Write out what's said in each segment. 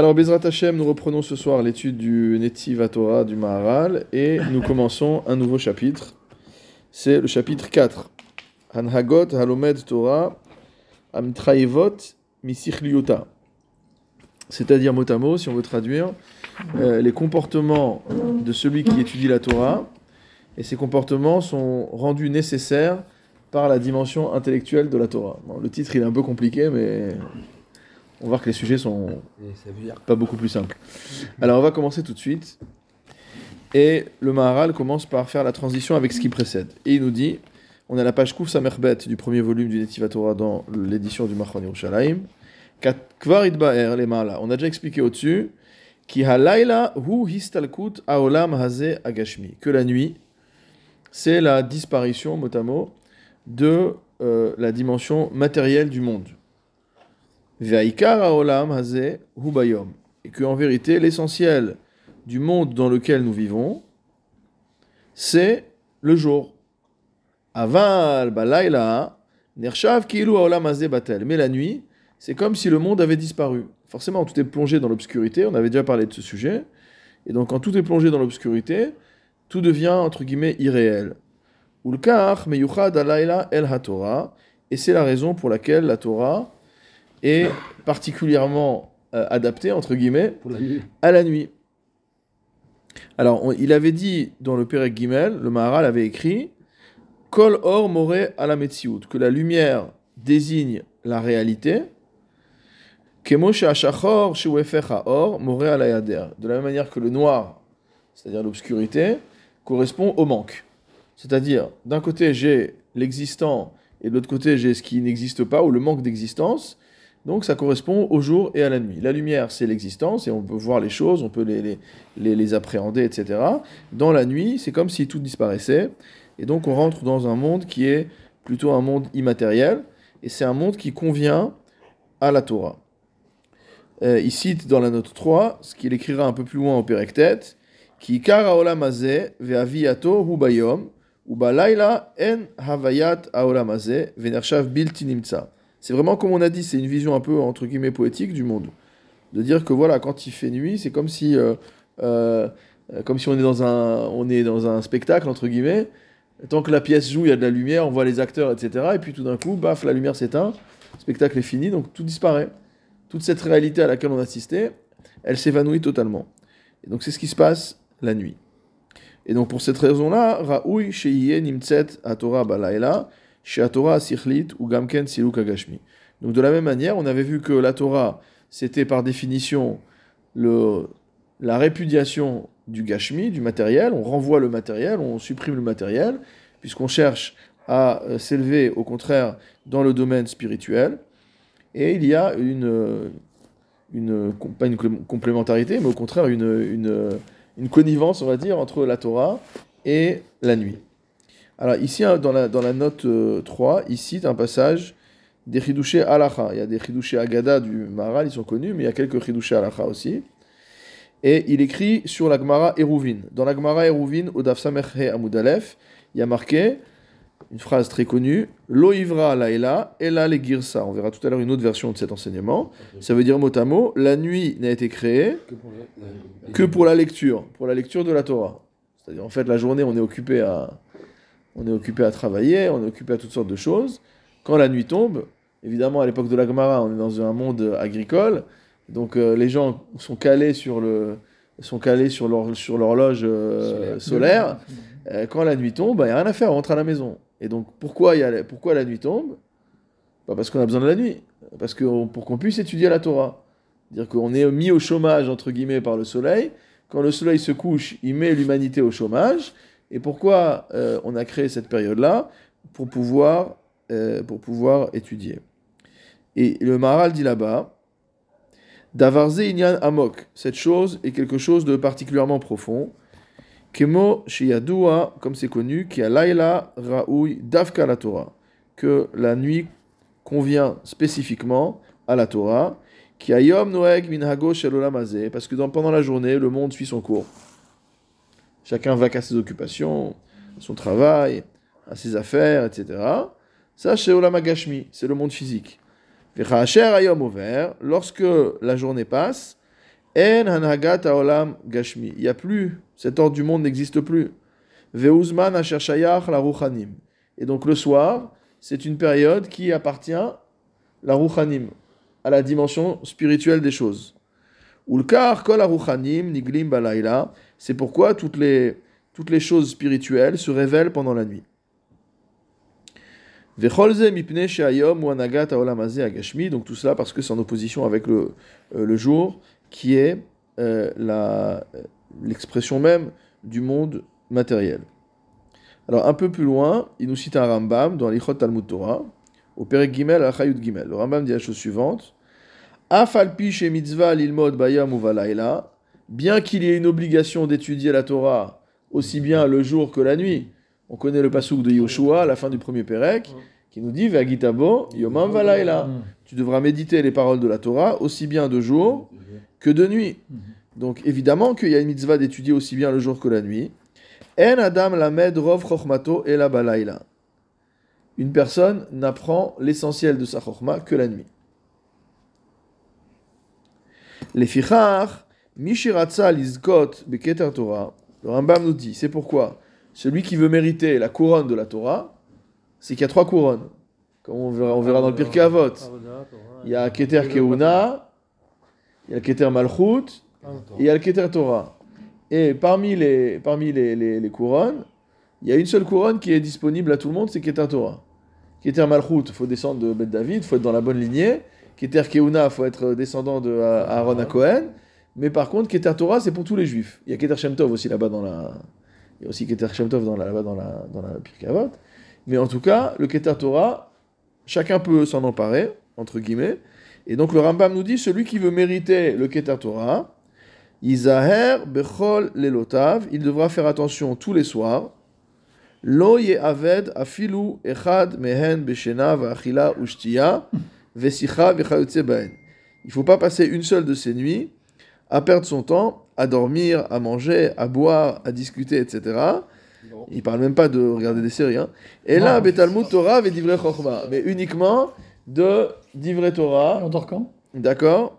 Alors, Bezrat Hashem, nous reprenons ce soir l'étude du Netiv Torah du Maharal et nous commençons un nouveau chapitre. C'est le chapitre 4. Hanhagot Halomed Torah Misichliuta. C'est-à-dire mot à mot, si on veut traduire, euh, les comportements de celui qui étudie la Torah. Et ces comportements sont rendus nécessaires par la dimension intellectuelle de la Torah. Le titre il est un peu compliqué, mais on va voir que les sujets sont pas beaucoup plus simples. Alors on va commencer tout de suite. Et le Maharal commence par faire la transition avec ce qui précède. Et il nous dit, on a la page Kouf Samerbet du premier volume du Netiva Torah dans l'édition du Machon Yerushalayim. Kvar Idbaer, les On a déjà expliqué au-dessus, halayla hu histalkut aolam haze agashmi. Que la nuit, c'est la disparition, mot à mot, de euh, la dimension matérielle du monde. Ve'aikar haolam haze hu bayom. Et que en vérité, l'essentiel du monde dans lequel nous vivons, c'est le jour. Aval balayla nershav kilu haolam batel. Mais la nuit, c'est comme si le monde avait disparu. Forcément, tout est plongé dans l'obscurité, on avait déjà parlé de ce sujet. Et donc, quand tout est plongé dans l'obscurité, tout devient, entre guillemets, irréel. Ulkar meyuchad alayla el haTorah, et c'est la raison pour laquelle la Torah est particulièrement euh, adaptée, entre guillemets, à la nuit. Alors, il avait dit dans le Perek Gimel, le Maharal avait écrit Kol or more ala que la lumière désigne la réalité, de la même manière que le noir, c'est-à-dire l'obscurité, correspond au manque. C'est-à-dire, d'un côté, j'ai l'existant, et de l'autre côté, j'ai ce qui n'existe pas, ou le manque d'existence. Donc ça correspond au jour et à la nuit. La lumière, c'est l'existence, et on peut voir les choses, on peut les, les, les, appréhender, etc. Dans la nuit, c'est comme si tout disparaissait. Et donc on rentre dans un monde qui est plutôt un monde immatériel, et c'est un monde qui convient à la Torah. Euh, il cite dans la note 3, ce qu'il écrira un peu plus loin au Perektet, qui kara olamazé ve'aviyato hu en havayat aolamazé ve'nershav bilti. C'est vraiment comme on a dit, c'est une vision un peu entre guillemets poétique du monde. De dire que voilà, quand il fait nuit, c'est comme si, euh, euh, comme si on est dans un, on est dans un spectacle entre guillemets. Tant que la pièce joue, il y a de la lumière, on voit les acteurs, etc. Et puis tout d'un coup, baf, la lumière s'éteint, le spectacle est fini, donc tout disparaît toute cette réalité à laquelle on assistait, elle s'évanouit totalement. Et donc c'est ce qui se passe la nuit. Et donc pour cette raison-là, Raoui Sheiye Nimtset Atora Sichlit ou Gamken. Donc de la même manière, on avait vu que la Torah, c'était par définition le, la répudiation du Gashmi, du matériel, on renvoie le matériel, on supprime le matériel, puisqu'on cherche à euh, s'élever au contraire dans le domaine spirituel. Et il y a une, une pas une complémentarité, mais au contraire une, une, connivence, on va dire, entre la Torah et la nuit. Alors ici, hein, dans la, dans la note 3, euh, il cite un passage des Chidushé Alacha. Il y a des Chidushé Agada du Maharal, ils sont connus, mais il y a quelques Chidushé Alacha aussi. Et il écrit sur la Gemara Eruvin. Dans la Gemara Eruvin, au Daf Samerhe Amudalef, il y a marqué une phrase très connue, Loivra laila, ela le girsa. On verra tout à l'heure une autre version de cet enseignement. Ça veut dire mot à mot, la nuit n'a été créée que pour la lecture, pour la lecture de la Torah. C'est-à-dire en fait la journée on est occupé à on est occupé à travailler, on est occupé à toutes sortes de choses. Quand la nuit tombe, évidemment à l'époque de la Gemara, on est dans un monde agricole, donc euh, les gens sont calés sur le sont calés sur leur sur l'horloge euh, solaire. Euh, quand la nuit tombe, il bah, n'y a rien à faire, on rentre à la maison. Et donc, pourquoi, y a, pourquoi la nuit tombe? Bah, Parce qu'on a besoin de la nuit. Parce que pour qu'on puisse étudier la Torah. Dire qu'on est mis au chômage, entre guillemets, par le soleil. Quand le soleil se couche, il met l'humanité au chômage. Et pourquoi euh, on a créé cette période-là pour pouvoir, euh, pour pouvoir étudier. Et le Maharal dit là-bas, Davarze inyan amok, cette chose est quelque chose de particulièrement profond. Kemo Shiyadua, comme c'est connu, qui a Laila Raoui Davka la Torah, que la nuit convient spécifiquement à la Torah, qui a Yom Noeg Minhago Shalolamazé, parce que pendant la journée, le monde suit son cours. Chacun va qu'à ses occupations, à son travail, à ses affaires, etc. Ça, chez c'est le monde physique. Lorsque la journée passe, En hanhagat haolam gashmi. Il n'y a plus, cet ordre du monde n'existe plus. Veuzman asher shayach la ruchanim. Et donc le soir, c'est une période qui appartient la ruchanim, à la dimension spirituelle des choses. Ulkar kol aruchanim niglim balayla. C'est pourquoi toutes les, toutes les choses spirituelles se révèlent pendant la nuit. Donc tout cela parce que c'est en opposition avec le, euh, le jour qui est euh, la- l'expression même du monde matériel. Alors un peu plus loin, il nous cite un Rambam dans l'Ichot Talmud Torah, au Perek Gimel à Chayut Gimel. Le Rambam dit la chose suivante Afalpi mitzvah lilmod bayam ou valayla, bien qu'il y ait une obligation d'étudier la Torah aussi bien le jour que la nuit. On connaît le pasuk de Yoshua, à la fin du premier Perek, qui nous dit Vagitabo yomam valayla. Tu devras méditer les paroles de la Torah aussi bien de jour que de nuit. Donc évidemment qu'il y a une mitzvah d'étudier aussi bien le jour que la nuit. En Adam lamed rov chokhmato et. Une personne n'apprend l'essentiel de sa chokhma que la nuit. Les fichar, mishiratza lizkot beketer Torah. Le Rambam nous dit, c'est pourquoi? Celui qui veut mériter la couronne de la Torah, c'est qu'il y a trois couronnes. Comme on verra, dans le Pirkei Avot. Il y a Keter Keuna, il y a Keter Malchut, et il y a le Keter Torah. Et parmi les, parmi les, les couronnes, il y a une seule couronne qui est disponible à tout le monde, c'est Keter Torah. Keter Malchut, il faut descendre de Beth David, il faut être dans la bonne lignée. Keter Keuna, il faut être descendant de Aaron à Cohen. Mais par contre, Keter Torah, c'est pour tous les juifs. Il y a Keter Shem Tov aussi là-bas dans la. Il y a aussi Keter Shem Tov là-bas dans la, dans la Pirkei Avot. Mais en tout cas, le Keter Torah, chacun peut s'en emparer, entre guillemets. Et donc le Rambam nous dit celui qui veut mériter le Keter Torah, Izaher bechol lelotav, il devra faire attention tous les soirs. Lo aved afilu echad mehen beshena va'achila ushtiya vesicha. Il faut pas passer une seule de ces nuits à perdre son temps à dormir, à manger, à boire, à discuter, etc. Il parle même pas de regarder des séries. Hein. Et là, Non. betalmud Torah ve divrei chokma, mais uniquement de divrei Torah. On dort quand? D'accord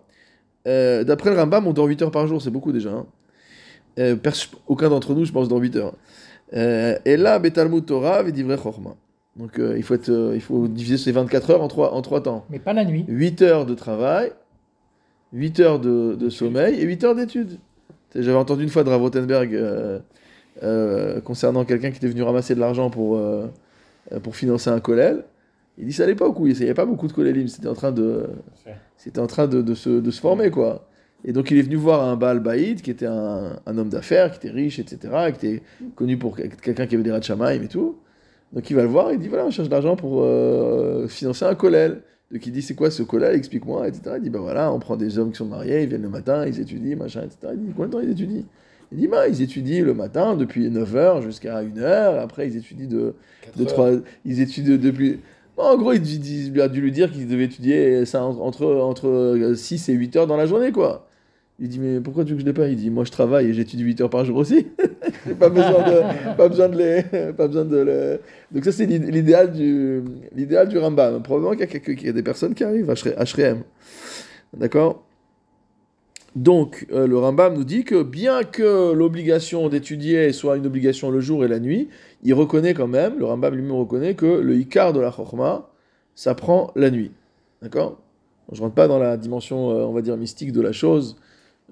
Euh, D'après le Rambam, on dort 8 heures par jour, c'est beaucoup déjà. hein. Euh, pers- aucun d'entre nous, je pense, dort 8 heures. Euh, et là, Betalmud Torah, Vedivrei Chorma. Donc euh, il, faut être, euh, il faut diviser ces 24 heures en 3, en trois temps. Mais pas la nuit. 8 heures de travail, 8 heures de, de sommeil et 8 heures d'études. J'avais entendu une fois de Rav Rothenberg euh, euh, concernant quelqu'un qui était venu ramasser de l'argent pour, euh, pour financer un kollel. Il dit ça à l'époque où il n'y avait pas beaucoup de kollelim, c'était en train de, c'était en train de, de se, de se former quoi. Et donc il est venu voir un Baal Baïd qui était un, un homme d'affaires, qui était riche, etc., qui était connu pour quel- quelqu'un qui avait des Ratchamaim et tout. Donc il va le voir, il dit voilà, on cherche de l'argent pour financer un kollel. Donc il dit c'est quoi ce kollel, explique-moi, etc. Il dit bah voilà, on prend des hommes qui sont mariés, ils viennent le matin, ils étudient, machin, etc. Il dit combien de temps ils étudient Il dit bah ils étudient le matin depuis 9h jusqu'à 1h, après ils étudient de, de 3... Ils étudient depuis... Bon, en gros, il, dit- il lui a dû lui dire qu'ils devaient étudier ça en- entre, entre 6 et 8 heures dans la journée, quoi. Il dit, mais pourquoi tu veux que je les Il dit, moi je travaille et j'étudie 8 heures par jour aussi. J'ai pas besoin de, pas besoin de les, pas besoin de le... Donc ça c'est l'id- l'idéal du, l'idéal du Rambam. Probablement qu'il y a, des personnes qui arrivent Shrem. D'accord? Donc euh, le Rambam nous dit que bien que l'obligation d'étudier soit une obligation le jour et la nuit, il reconnaît quand même, le Rambam lui-même reconnaît que le Icar de la Chokhmah, ça prend la nuit. D'accord? Je rentre pas dans la dimension, euh, on va dire, mystique de la chose,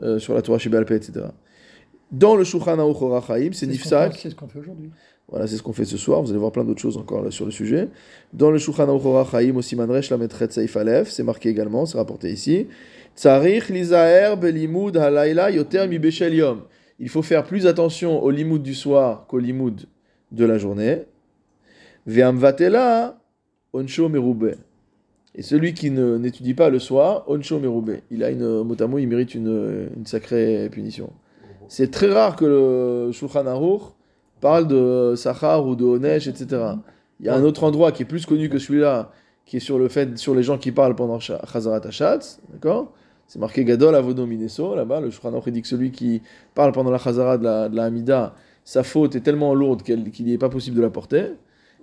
euh, sur la Torah Shebal etc. Dans le Shulchan Aruch Orachaim, c'est Nifsak. C'est ce qu'on fait aujourd'hui. Voilà, c'est ce qu'on fait ce soir. Vous allez voir plein d'autres choses encore là, sur le sujet. Dans le Shulchan Aruch Orachaim, aussi Manresh la Metret Seif Aleph, c'est marqué également, c'est rapporté ici. Tsarich lizaher belimud halayla yoter mi yom. Il faut faire plus attention au limoud du soir qu'au limoud de la journée. Ve'amvatela onsho merube. Et celui qui n'étudie pas le soir, onsho merube. Il a une motamo, il mérite une, une sacrée punition. C'est très rare que le Shulchan Aruch parle de Sachar ou de Onesh, etc. Il y a un autre endroit qui est plus connu que celui-là, qui est sur le fait, sur les gens qui parlent pendant Cha- Chazarat Hashatz, d'accord? C'est marqué Gadol Avodo Mineso, là-bas, le Shulchan Aruch dit que celui qui parle pendant la Chazarat de la, de la Hamida, sa faute est tellement lourde qu'il n'est pas possible de la porter,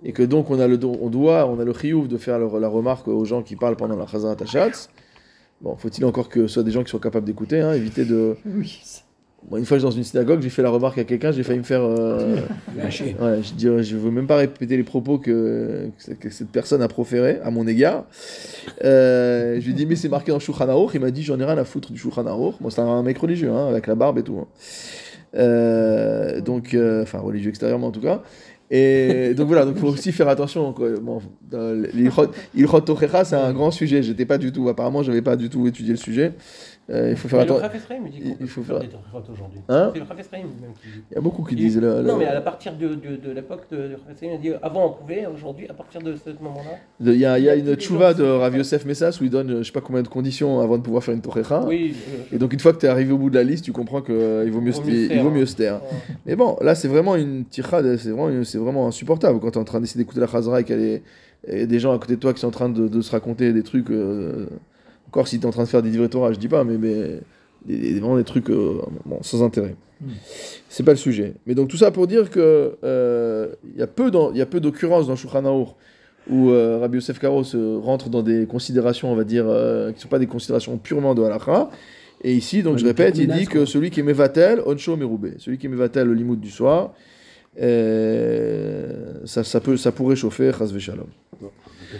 et que donc on a le don- on doit, on a le chiyuv de faire le- la remarque aux gens qui parlent pendant la Chazarat Hashatz, Bon, faut-il encore que ce soit des gens qui soient capables d'écouter, hein, éviter de. Oui. Moi, une fois, je suis dans une synagogue, j'ai fait la remarque à quelqu'un, j'ai failli me faire. euh. Ouais, je dis, je veux même pas répéter les propos que, que cette personne a proférés à mon égard. Euh, je lui ai dit, mais c'est marqué dans Shulchan Aruch. Il m'a dit, j'en ai rien à foutre du Shulchan Aruch. Moi, c'est un mec religieux, hein, avec la barbe et tout. hein. Euh, donc, euh, enfin, religieux extérieurement en tout cas. Et donc voilà, donc faut aussi faire attention. Quoi. Bon, c'est un grand sujet. J'étais pas du tout, apparemment, j'avais pas du tout étudié le sujet. Euh, il faut faire attention. Il faut faire aujourd'hui. Hein C'est le Rav même qui dit. Il y a beaucoup qui Il- disent. le- Non, mais à partir de, de, de l'époque de, de Rav il dit avant on pouvait, aujourd'hui, à partir de ce moment-là. Il y y a une tchouva de Rav Yosef Messas où il donne euh, je sais pas combien de conditions avant de pouvoir faire une Tochecha. Oui. euh, Et donc une fois que tu es arrivé au bout de la liste, tu comprends qu'il vaut mieux, Vaut se- mieux se il taire, vaut hein. mieux se taire. euh, Mais bon, là c'est vraiment une tirade, c'est vraiment, vraiment insupportable quand tu es en train d'essayer d'écouter la Chazra et qu'il y a des, gens à côté de toi qui sont en train de, de se raconter des trucs, euh, encore si tu es en train de faire des livrets Torah, je dis pas, mais, mais des, des- vraiment des trucs euh, bon, sans intérêt. C'est pas le sujet. Mais donc tout ça pour dire que euh, il y a peu dans- il y a peu d'occurrences dans Shulchan où euh, Rabbi Yosef Karo se rentre dans des considérations, on va dire, euh, qui ne sont pas des considérations purement de halakha. Et ici, donc Ouais, je répète, il dit quoi. que celui qui est Mevatel, Oncho Merube. Celui qui est Mevatel, le limoud du soir, euh, ça, ça, peut, ça pourrait chauffer, Chazve Shalom.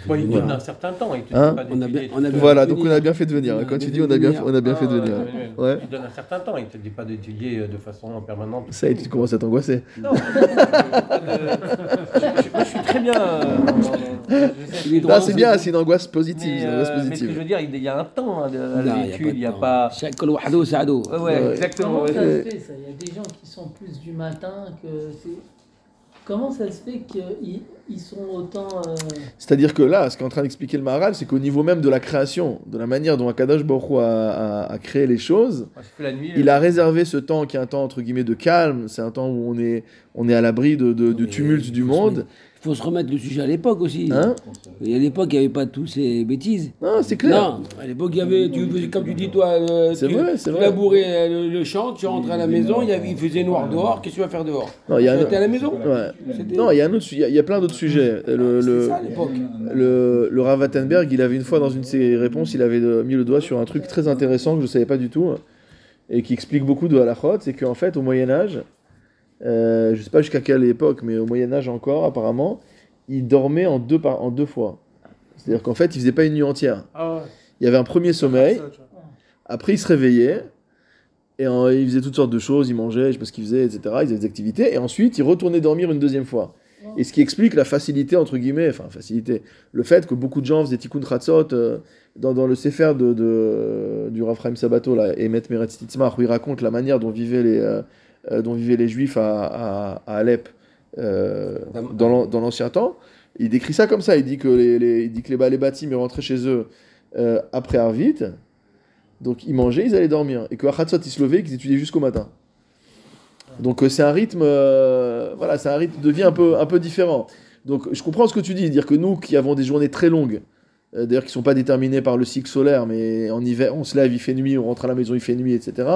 Bon, il donne un certain temps. Il te Hein dit pas On a d'étudier bien- on a bien- Voilà, donc on a bien fait de venir. Quand tu dis on a bien, on a bien fait de venir. Ouais. Il donne un certain temps, il ne te dit pas d'étudier de façon permanente. Ça, et tu commences à t'angoisser. Non, je, je- moi, je suis très bien. euh, Là, c'est bien, c'est une angoisse positive. Mais, euh, mais ce que je veux dire, il y a un temps hein, de- à la il n'y a pas. Ouais. exactement. Il y a des gens qui sont plus du matin que. Comment ça se fait qu'ils ils sont autant. euh, C'est-à-dire que là, ce qu'est en train d'expliquer le Maharal, c'est qu'au niveau même de la création, de la manière dont Akadosh Baruch a, a- a créé les choses, nuit. il a réservé ce temps qui est un temps entre guillemets de calme, c'est un temps où on est, on est à l'abri de, de- du tumulte du monde. Il faut se remettre le sujet à l'époque aussi. Hein Et à l'époque, il n'y avait pas tous ces bêtises. Non, c'est clair. Non, à l'époque, il y avait, tu comme tu dis, toi, euh, tu, vrai, tu vrai. labourais euh, le, le champ, tu rentrais à la maison, il, y avait, il faisait noir dehors, qu'est-ce que tu vas faire dehors? Non, il y a Tu un- étais à la maison? Ouais. C'était- Non, il y a un autre, su- il y a, il y a plein d'autres sujets. Le, C'était le, ça à l'époque. le, le Rav Wattenberg, il avait une fois dans une de ses réponses, il avait mis le doigt sur un truc très intéressant que je ne savais pas du tout et qui explique beaucoup de halachot, c'est qu'en fait au Moyen Âge, euh, je ne sais pas jusqu'à quelle époque, mais au Moyen Âge encore apparemment, il dormait en deux, par, en deux fois. C'est-à-dire qu'en fait, il faisait pas une nuit entière. Ah ouais. Il y avait un premier sommeil, après il se réveillait, et en- il faisait toutes sortes de choses, il mangeait, je sais pas ce qu'il faisait, etc. Il faisait des activités, et ensuite il retournait dormir une deuxième fois. Et ce qui explique la facilité, entre guillemets, enfin facilité, le fait que beaucoup de gens faisaient tikkun chatzot euh, dans, dans le Sefer de, de- du Rav Chaim Sabato, là, Emet Meretz Titzmach, où il raconte la manière dont vivaient les, euh, dont vivaient les Juifs à, à, à Alep euh, dans l'an- dans l'ancien temps. Il décrit ça comme ça, il dit que les, les- il dit que les, les bâtiments rentraient chez eux euh, après Arvit, donc ils mangeaient, ils allaient dormir, et que à Chatzot ils se levaient, qu'ils étudiaient jusqu'au matin. Donc euh, c'est un rythme, euh, voilà, c'est un rythme de vie un peu, un peu différent. Donc je comprends ce que tu dis, dire que nous qui avons des journées très longues, euh, d'ailleurs qui sont pas déterminées par le cycle solaire, mais en hiver on se lève, il fait nuit, on rentre à la maison, il fait nuit, etc.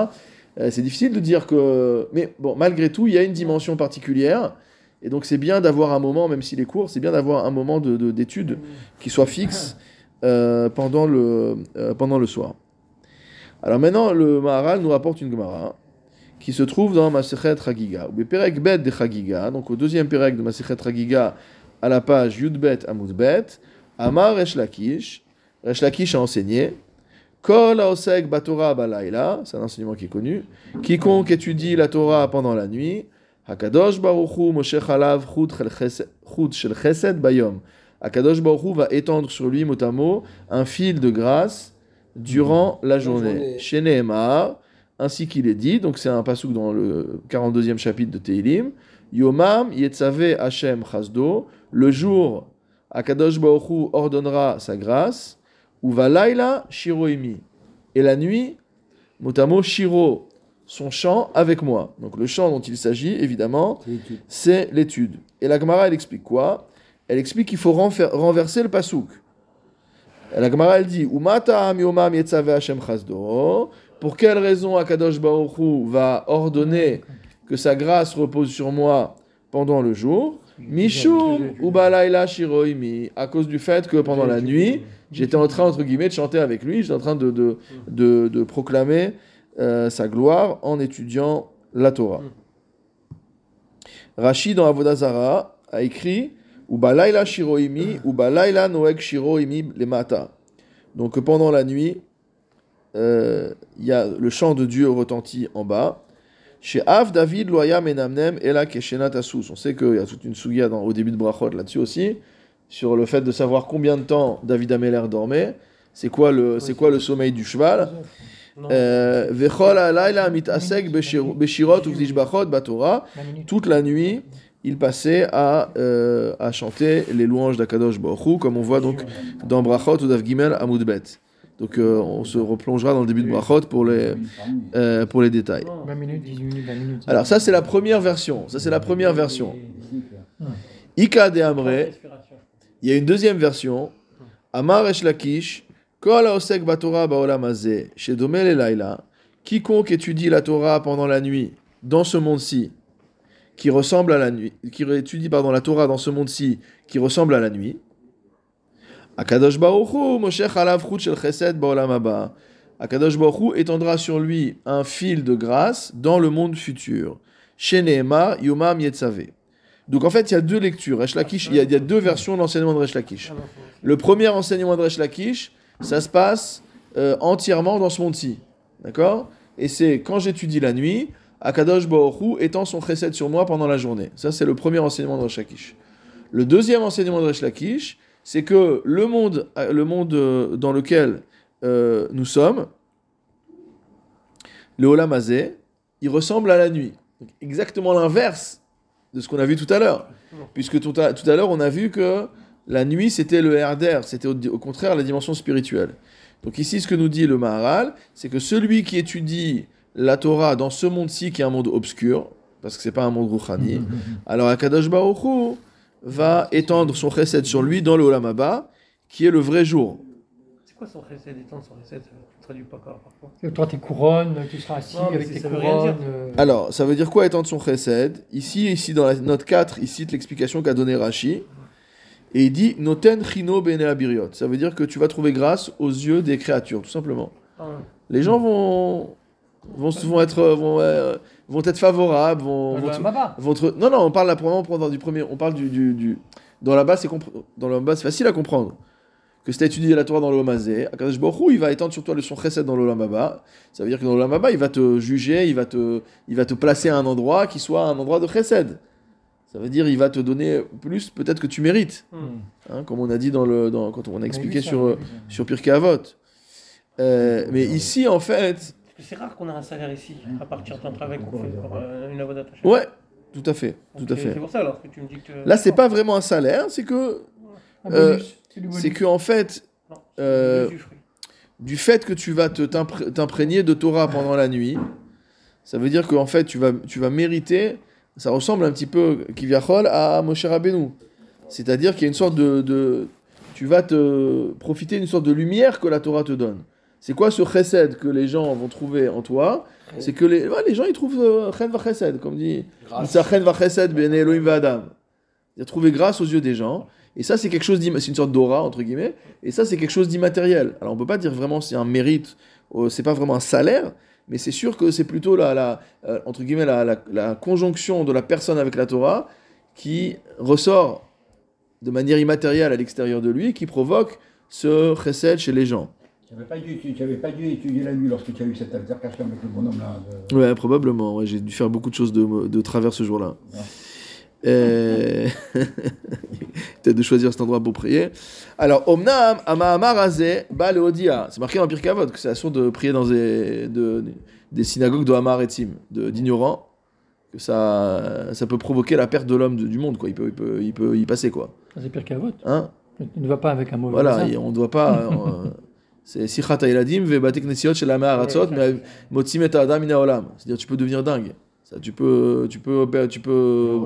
euh, c'est difficile de dire que, mais bon, malgré tout, il y a une dimension particulière, et donc c'est bien d'avoir un moment, même s'il est court, c'est bien d'avoir un moment de, de- d'étude qui soit fixe euh, pendant le, euh, pendant le soir. Alors maintenant, le Maharal nous rapporte une Gemara qui se trouve dans Masechet Chagiga. Ou Perek Bet de donc au deuxième Perek de Masechet Chagiga, à la page Yudbet Amudbet, Amar Resh Lakish, Resh Lakish a enseigné, Kol Haosek Batora Balaila, c'est un enseignement qui est connu, quiconque étudie la Torah pendant la nuit, Hakadosh Baruchu Moshe Chalav Chut Shel Chesed Bayom. Hakadosh Baruchu va étendre sur lui, mot à mot, un fil de grâce durant la journée. Chez Nehemar, ainsi qu'il est dit, donc c'est un pasouk dans le 42e chapitre de Teilim, Yomam Yetzave Hashem Chasdo, le jour, Akadosh Baruch Hu ordonnera sa grâce, ou Valaila Shiroimi, et la nuit, motamo Shiro, son chant avec moi. Donc le chant dont il s'agit, évidemment, C'est l'étude. Et la Gemara, elle explique quoi? Elle explique qu'il faut renverser le pasouk. Et La Gemara, elle dit Umata am yomam yetzave Hashem chasdo. Pour quelle raison Akadosh Baruch Hu va ordonner que sa grâce repose sur moi pendant le jour? Mishum ou Balaila Shiroimi, à cause du fait que pendant la nuit, j'étais en train, entre guillemets, de chanter avec lui, j'étais en train de, de, de, de proclamer euh, sa gloire en étudiant la Torah. Rachid dans Avodazara a écrit ou Balaila Shiroimi ou Balaila Noeg Shiroimi Lemata. Donc pendant la nuit, euh, il y a le chant de Dieu retentit en bas. Chez Av David Loya Menamnem Ela Keshenat Asus. On sait qu'il y a toute une souga dans, au début de Brachot là-dessus aussi, sur le fait de savoir combien de temps David Ameller dormait. C'est quoi le, c'est quoi le sommeil du cheval? Toute la nuit, il passait à, euh, à chanter les louanges d'Akadosh Baruch Hu, comme on voit donc dans Brachot ou Gimel à Moudbet. Donc euh, on se replongera dans le début de Brachot pour les, euh, pour les détails. 20 minutes, 18 minutes, 20 minutes. Alors ça c'est la première version. Ça c'est la première version. Ika de Amre, il y a une deuxième version. Amar Esh Lakish, Kol batorah baolam hazeh, shedomeh lelayla. Quiconque étudie la Torah pendant la nuit dans ce monde-ci, qui ressemble à la nuit, qui étudie pardon la Torah dans ce monde-ci, qui ressemble à la nuit. Akadosh Baruch Hu, moshech alav chut shel chesed baolam haba. Akadosh Baruch Hu étendra sur lui un fil de grâce dans le monde futur. Sheneema yomam yetzave. Donc en fait, il y a deux lectures. Il, y a, y a deux versions de l'enseignement de Resh Lakish. Le premier enseignement de Resh Lakish, ça se passe euh, entièrement dans ce monde-ci. D'accord? Et c'est quand j'étudie la nuit, Akadosh Hu étend son chesed sur moi pendant la journée. Ça, c'est le premier enseignement de Resh Lakish. Le deuxième enseignement de Resh Lakish, c'est que le monde, euh, le monde euh, dans lequel euh, nous sommes, le Olam Hazeh, il ressemble à la nuit. Donc, exactement l'inverse de ce qu'on a vu tout à l'heure. Puisque tout à, tout à l'heure, on a vu que la nuit, c'était le herder, c'était au, au contraire la dimension spirituelle. Donc ici, ce que nous dit le Maharal, c'est que celui qui étudie la Torah dans ce monde-ci, qui est un monde obscur, parce que c'est pas un monde rouchani, alors Akadosh Baruch Hu va étendre son chesed sur lui dans le Olam Haba, qui est le vrai jour. C'est quoi son recette Étendre son recette Tu traduis pas quoi parfois Toi, tes couronnes, tu seras assis Non, avec tes ça couronnes. dire. euh, Alors, ça veut dire quoi étendre son chesed? Ici, ici dans la note 4, il cite l'explication qu'a donné Rashi. Et il dit Noten chino bene abiriot. Ça veut dire que tu vas trouver grâce aux yeux des créatures, tout simplement. Ah, Les gens vont, vont, vont, être, vont, euh, vont être favorables, vont, Maba. vont te- Non, non, on parle là pour du premier. On parle du. du, du- dans la base, c'est compre- dans la base, c'est facile à comprendre. Que si tu as étudié la Torah dans l'Omazé, Akadosh Baruch il va étendre sur toi le son chesed dans l'Olamaba. Ça veut dire que dans l'Olamaba, il va te juger, il va te, il va te placer à un endroit qui soit un endroit de chesed. Ça veut dire il va te donner plus peut-être que tu mérites. hmm. Hein, comme on a dit dans le, dans, quand on a expliqué Oui, ça, sur, oui, sur Pirkei Avot. Euh, mais ici, en fait, c'est rare qu'on a un salaire ici, à partir d'un travail qu'on fait pour euh, une avodat ouais, tout à fait, tout Donc, à fait. C'est pour ça alors que tu me dis que. Là, c'est pas vraiment un salaire, c'est que, euh, c'est que en fait, Non, euh, du fait que tu vas t'imprégner de Torah pendant la nuit, ça veut dire qu'en fait, tu vas, tu vas mériter, ça ressemble un petit peu, Kiviachol, à Moshe Rabbeinu. C'est-à-dire qu'il y a une sorte de, de- Tu vas te profiter d'une sorte de lumière que la Torah te donne. C'est quoi ce chesed que les gens vont trouver en toi C'est que les, ouais, les gens, ils trouvent euh, chen va chesed, comme dit... Chen va chesed ben Elohim va Adam. Il a trouvé grâce aux yeux des gens. Et ça, c'est quelque chose c'est une sorte d'aura, entre guillemets. Et ça, c'est quelque chose d'immatériel. Alors, on peut pas dire vraiment c'est un mérite, euh, c'est pas vraiment un salaire, mais c'est sûr que c'est plutôt la, la, euh, entre guillemets, la, la- la conjonction de la personne avec la Torah qui ressort de manière immatérielle à l'extérieur de lui, qui provoque ce chesed chez les gens. Tu n'avais pas, dû- tu- tu avais pas dû étudier la nuit lorsque tu as eu cette altercation avec le bonhomme là. de- Ouais, probablement. ouais, J'ai dû faire beaucoup de choses de, de travers ce jour-là. Euh, Peut-être de choisir cet endroit pour prier. Alors, Omnam, Amahamar Azeh, Ba Leodia. C'est marqué dans Pirkei Avot que c'est la de prier dans des, de- des synagogues de Hamar et Tzim, de- d'ignorants, que ça, ça peut provoquer la perte de l'homme du monde, quoi. Il peut, il peut, il peut y passer, quoi. C'est pire qu'à vote. Hein? Tu ne vas pas avec un mauvais voilà, on ne doit pas. c'est Sichat Ailadim, Vebatek Nesiot, Shel Hamar Aratzot, mais Motzim et Adam Olam. C'est-à-dire, tu peux devenir dingue. Ça, tu peux, tu peux, tu peux,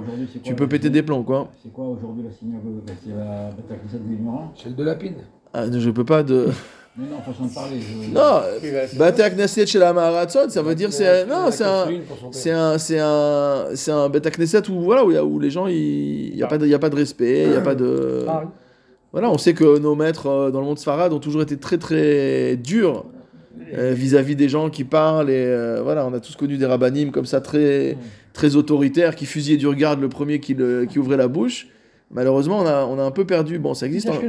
tu peux péter des plombs, quoi. C'est quoi aujourd'hui la synagogue C'est la Beth Knesset de l'ignorant Celle de Lapide. Ah, je peux pas de. Mais non, façon de parler. je- Non, Bate Knesset chez la Maharatzot, ça veut dire c'est non, c'est un c'est un c'est un c'est un Bate Knesset où voilà où, où les gens il y a pas de, il y a pas de respect, il y a pas de Ah, voilà, on sait que nos maîtres euh, dans le monde Sfarad ont toujours été très très durs euh, vis-à-vis des gens qui parlent et euh, voilà, on a tous connu des rabbinim comme ça très très autoritaires qui fusillaient du regard le premier qui le- qui ouvrait la bouche. Malheureusement, on a on a un peu perdu. Bon, ça existe en-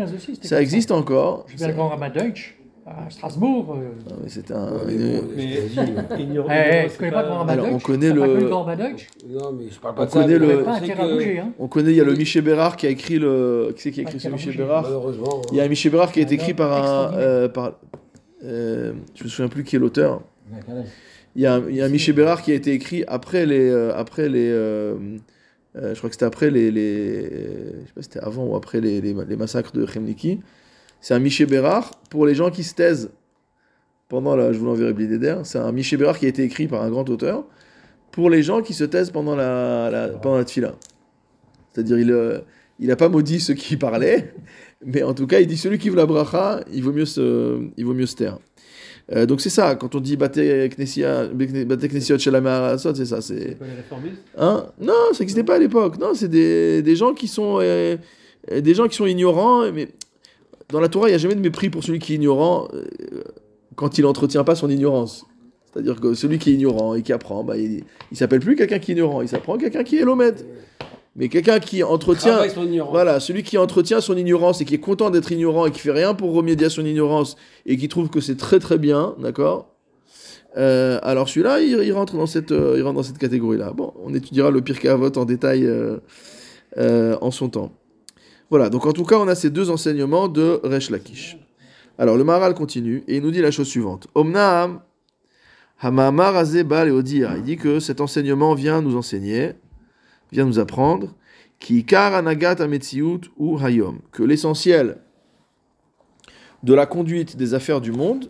ça existe encore. Je vais le grand rabbin Deutsch à Strasbourg. euh, Ah, mais C'était un Ouais, mais Ignorant, Eh, connais pas Alors, on connaît le- le Non, mais je parle On pas de ça. connaît le- Pas que, bouger, hein. On connaît, il y a le Miché Bérard qui a écrit le. Qui c'est qui a écrit Ah, ce quel Miché bouger. Bérard Malheureusement. Il y a un Miché Bérard qui a été écrit par un. euh, par, euh, je me souviens plus qui est l'auteur. Il y a, un- il y a un Miché Bérard qui a été écrit après les. euh, après les euh, euh, je crois que c'était après les. les je sais pas si c'était avant ou après les, les, les massacres de Khemniki. C'est un Miché Bérard pour les gens qui se taisent pendant la. Je vous l'enverrai Blider. C'est un Miché Bérard qui a été écrit par un grand auteur pour les gens qui se taisent pendant la, la, pendant la tfila. C'est-à-dire, il. euh, il n'a pas maudit ceux qui parlaient, mais en tout cas, il dit celui qui veut la bracha, il vaut mieux se, il vaut mieux se taire. Euh, donc c'est ça, quand on dit Bate Shel Hamarasot, c'est ça. C'est... pas les réformistes? Hein? Non, ça n'existait pas à l'époque. Non, c'est des, des gens qui sont euh, euh, des gens qui sont ignorants. Mais dans la Torah, il n'y a jamais de mépris pour celui qui est ignorant euh, quand il n'entretient pas son ignorance. C'est-à-dire que celui qui est ignorant et qui apprend, bah, il ne s'appelle plus quelqu'un qui est ignorant, il s'apprend quelqu'un qui est l'omède. Mais quelqu'un qui entretient... Voilà, celui qui entretient son ignorance et qui est content d'être ignorant et qui fait rien pour remédier à son ignorance et qui trouve que c'est très très bien, d'accord? Euh, Alors celui-là, il, il rentre dans cette, euh, il rentre dans cette catégorie-là. Bon, on étudiera le pire Avot en détail euh, en son temps. Voilà, donc en tout cas, on a ces deux enseignements de Resh Lakish. Alors le Maharal continue et il nous dit la chose suivante. Omnam Hamamar Azeh Bal Eodia. Il dit que cet enseignement vient nous enseigner, vient nous apprendre qui kar anagat ametziut ou hayom, que l'essentiel de la conduite des affaires du monde,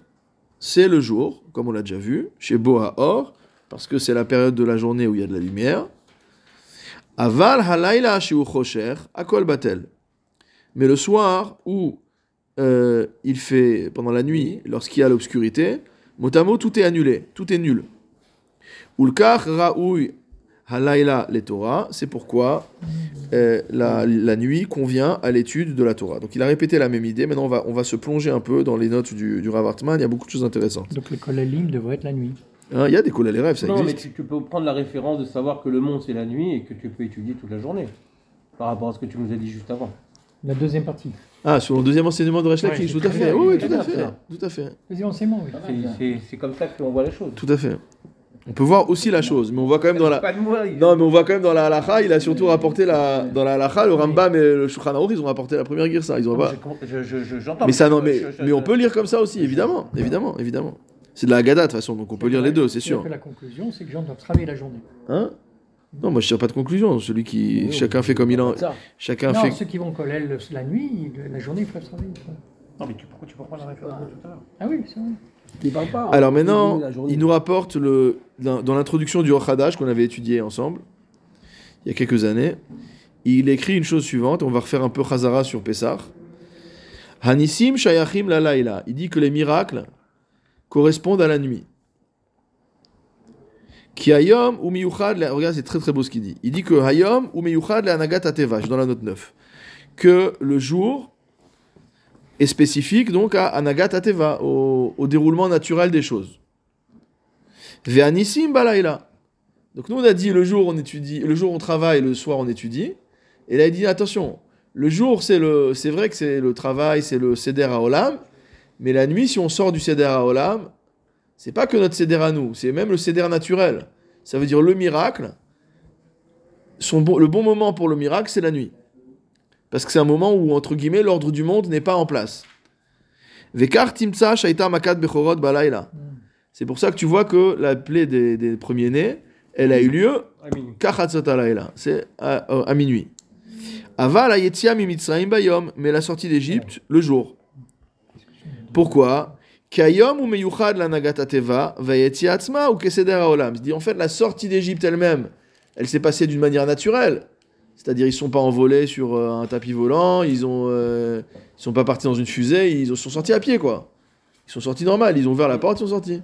c'est le jour, comme on l'a déjà vu, chez Boa Or, parce que c'est la période de la journée où il y a de la lumière. Aval halayla shiu chosher, akol batel. Mais le soir où euh, il fait, pendant la nuit, lorsqu'il y a l'obscurité, motamo, tout est annulé, tout est nul. Ulkar raoui halayla les Torah, c'est pourquoi euh, la, la nuit convient à l'étude de la Torah. Donc il a répété la même idée. Maintenant, on va, on va se plonger un peu dans les notes du, du Rav Hartman. Il y a beaucoup de choses intéressantes. Donc le Kollalim devrait être la nuit. Hein, il y a des cols à les rêves, ça Non, mais tu, tu peux prendre la référence de savoir que le monde c'est la nuit et que tu peux étudier toute la journée. Par rapport à ce que tu nous as dit juste avant. La deuxième partie. Ah, sur le deuxième enseignement de Resh Ouais, tout à fait. Oui, tout à fait. ça. Tout à fait. Deuxième enseignement, oui. C'est- comme ça qu'on voit les choses. Tout à fait. On peut voir aussi la chose, mais on voit quand même dans la. Non, mais on voit quand même dans la halacha, il a surtout rapporté la. Dans la halacha, le Rambam et le Shulchan Aruch, ils ont rapporté la première girsa. Ils ont pas. Je- je- je- J'entends. Mais ça, non, mais, mais on peut lire comme ça aussi, évidemment, évidemment, évidemment. C'est de la Haggadah, de toute façon, donc on peut lire les deux, c'est sûr. Que la conclusion, c'est que les gens doivent travailler la journée. Hein? Non, moi je tire pas de conclusion. Celui qui. Oui, chacun fait comme il en. Ça. Chacun non, fait. ceux qui vont coller le- la nuit, la journée, ils peuvent travailler. Non, mais tu, pourquoi tu prends la référence de tout à l'heure? Ah oui, c'est vrai. Il parle pas. Alors hein. maintenant, La journée. il nous rapporte le, dans l'introduction du Ochadash qu'on avait étudié ensemble, il y a quelques années, il écrit une chose suivante, on va refaire un peu Chazara sur Pessah. Hanissim shayachim la laila. Il dit que les miracles correspondent à la nuit. Ki hayom ou miyuchad, regarde c'est très très beau ce qu'il dit. Il dit que hayom ou miyuchad la anagat ateva, je suis dans la note 9. Que le jour est spécifique donc à anagat ateva, au, déroulement naturel des choses. Ve'anissim balaila. Donc nous on a dit le jour on étudie, le jour on travaille, le soir on étudie. Et là il dit attention, le jour c'est le, c'est vrai que c'est le travail, c'est le seder à olam, mais la nuit si on sort du seder à olam, c'est pas que notre seder à nous, c'est même le seder naturel. Ça veut dire le miracle. Son bon, le bon moment pour le miracle c'est la nuit, parce que c'est un moment où entre guillemets l'ordre du monde n'est pas en place. Vekar timtsa shaita makat bechorot balayla. C'est pour ça que tu vois que la plaie des, des premiers-nés, elle a eu lieu c'est à, euh, à minuit. Ayetzia mimitzraim bayom, mais la sortie d'Égypte le jour. Pourquoi? Kayom ou meyuchad la nagat ateva, vayetzia atzma ou keseder haolam. Il dit en fait la sortie d'Égypte elle-même, elle s'est passée d'une manière naturelle. C'est-à-dire ils sont pas envolés sur euh, un tapis volant, ils ont, euh, ils sont pas partis dans une fusée, ils sont sortis à pied quoi. Ils sont sortis normal, ils ont ouvert la porte, ils sont sortis.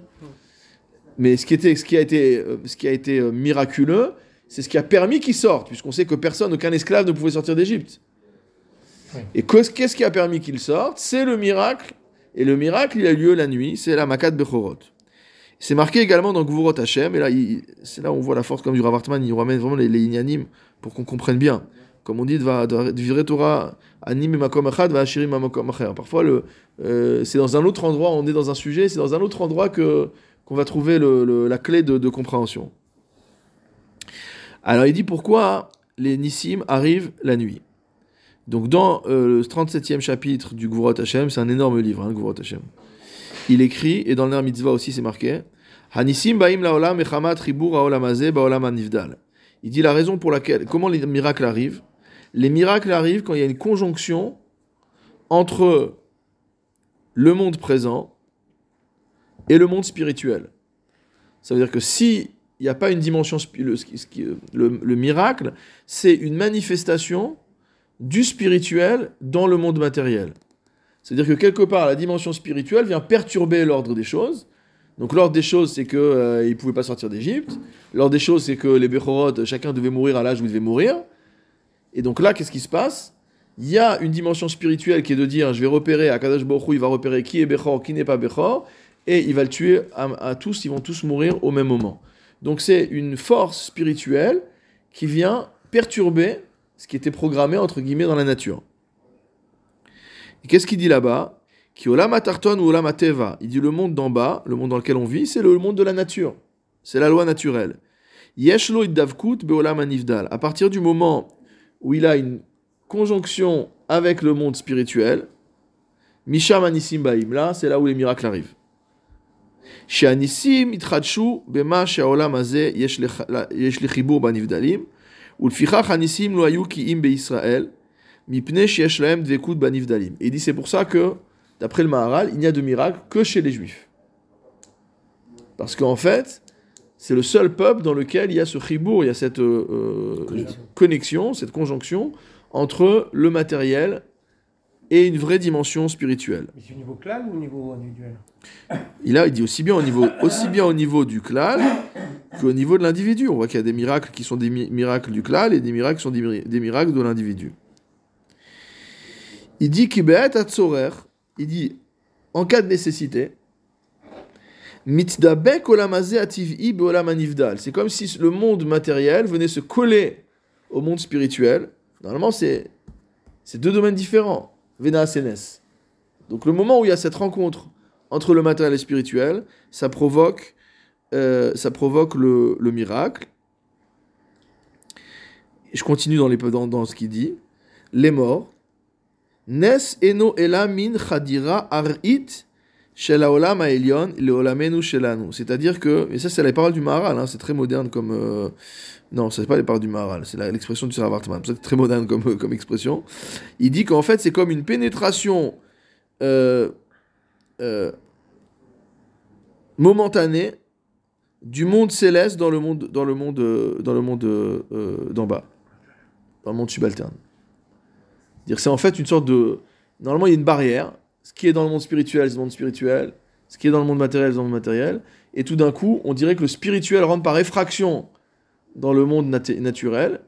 Mais ce qui, était, ce qui a été, euh, ce qui a été miraculeux, c'est ce qui a permis qu'ils sortent, puisqu'on sait que personne, aucun esclave ne pouvait sortir d'Égypte. Oui. Et que- qu'est-ce qui a permis qu'ils sortent? C'est le miracle. Et le miracle, il a lieu la nuit, c'est la Makat Bechorot. C'est marqué également dans Gvurot Hashem, et là, c'est là où on voit la force comme du Rav Hartman, il ramène vraiment les, les inyanim pour qu'on comprenne bien. Comme on dit, vivre Torah, makom va makom. Parfois, euh, c'est dans un autre endroit, on est dans un sujet, c'est dans un autre endroit que, qu'on va trouver la clé de, de compréhension. Alors, il dit pourquoi les Nissim arrivent la nuit. Donc, dans euh, le 37e chapitre du Gvurot Hashem, c'est un énorme livre, hein, Hashem. Il écrit, et dans le Mitzvah aussi, c'est marqué Hanissim baim laolam echamat ribur haolam hazeh baolam hanivdal. Il dit la raison pour laquelle, comment les miracles arrivent. Les miracles arrivent quand il y a une conjonction entre le monde présent et le monde spirituel. Ça veut dire que si n'y a pas une dimension, le miracle, c'est une manifestation du spirituel dans le monde matériel. C'est-à-dire que quelque part, la dimension spirituelle vient perturber l'ordre des choses. Donc l'ordre des choses, c'est qu'ils ne pouvaient pas sortir d'Égypte. L'ordre des choses, c'est que les Bechorot, chacun devait mourir à l'âge où il devait mourir. Et donc là, qu'est-ce qui se passe? Il y a une dimension spirituelle qui est de dire, je vais repérer, Akadosh Baruch Hu, il va repérer qui est Bechor, qui n'est pas Bechor, et il va le tuer à, à tous, ils vont tous mourir au même moment. Donc c'est une force spirituelle qui vient perturber ce qui était programmé entre guillemets dans la nature. Et qu'est-ce qu'il dit là-bas? Qui olama ou olama teva. Il dit le monde d'en bas, le monde dans lequel on vit, c'est le monde de la nature. C'est la loi naturelle. Yeshlo iddavkut beolama nifdal. À partir du moment où il a une conjonction avec le monde spirituel, baim. Là, c'est là où les miracles arrivent. Itrachu bema sheolam azeh yesh banifdalim. Il dit c'est pour ça que, d'après le Maharal, il n'y a de miracle que chez les Juifs. Parce qu'en fait, c'est le seul peuple dans lequel il y a ce chibour, il y a cette euh, euh, connexion, cette conjonction entre le matériel et une vraie dimension spirituelle. Mais c'est au niveau clan ou au niveau individuel Et là, il dit aussi bien au niveau, aussi bien au niveau du klal qu'au niveau de l'individu. On voit qu'il y a des miracles qui sont des mi- miracles du klal et des miracles qui sont des, mi- des miracles de l'individu. Il dit Kibeet Atzorer, il dit en cas de nécessité, Mitdabek olamazé ativ'i beolam anivdal. C'est comme si le monde matériel venait se coller au monde spirituel. Normalement, c'est deux domaines différents. Donc le moment où il y a cette rencontre entre le matériel et le spirituel, ça provoque, euh, ça provoque le, le miracle. Je continue dans, les, dans, ce qu'il dit. Les morts. Nes eno min chadira ar'it shelanu. C'est-à-dire que, et ça c'est la parole du Maharal, hein, c'est très moderne comme... euh, non, c'est pas les paroles du Maharal, c'est l'expression du Sarah Wartman. C'est très moderne comme, comme expression. Il dit qu'en fait c'est comme une pénétration... euh, euh, momentanée du monde céleste dans le monde dans le monde dans le monde euh, d'en bas. Dans le monde subalterne. Dire c'est en fait une sorte de normalement il y a une barrière. Ce qui est dans le monde spirituel c'est le monde spirituel. Ce qui est dans le monde matériel c'est le monde matériel. Et tout d'un coup on dirait que le spirituel rentre par effraction dans le monde nat- naturel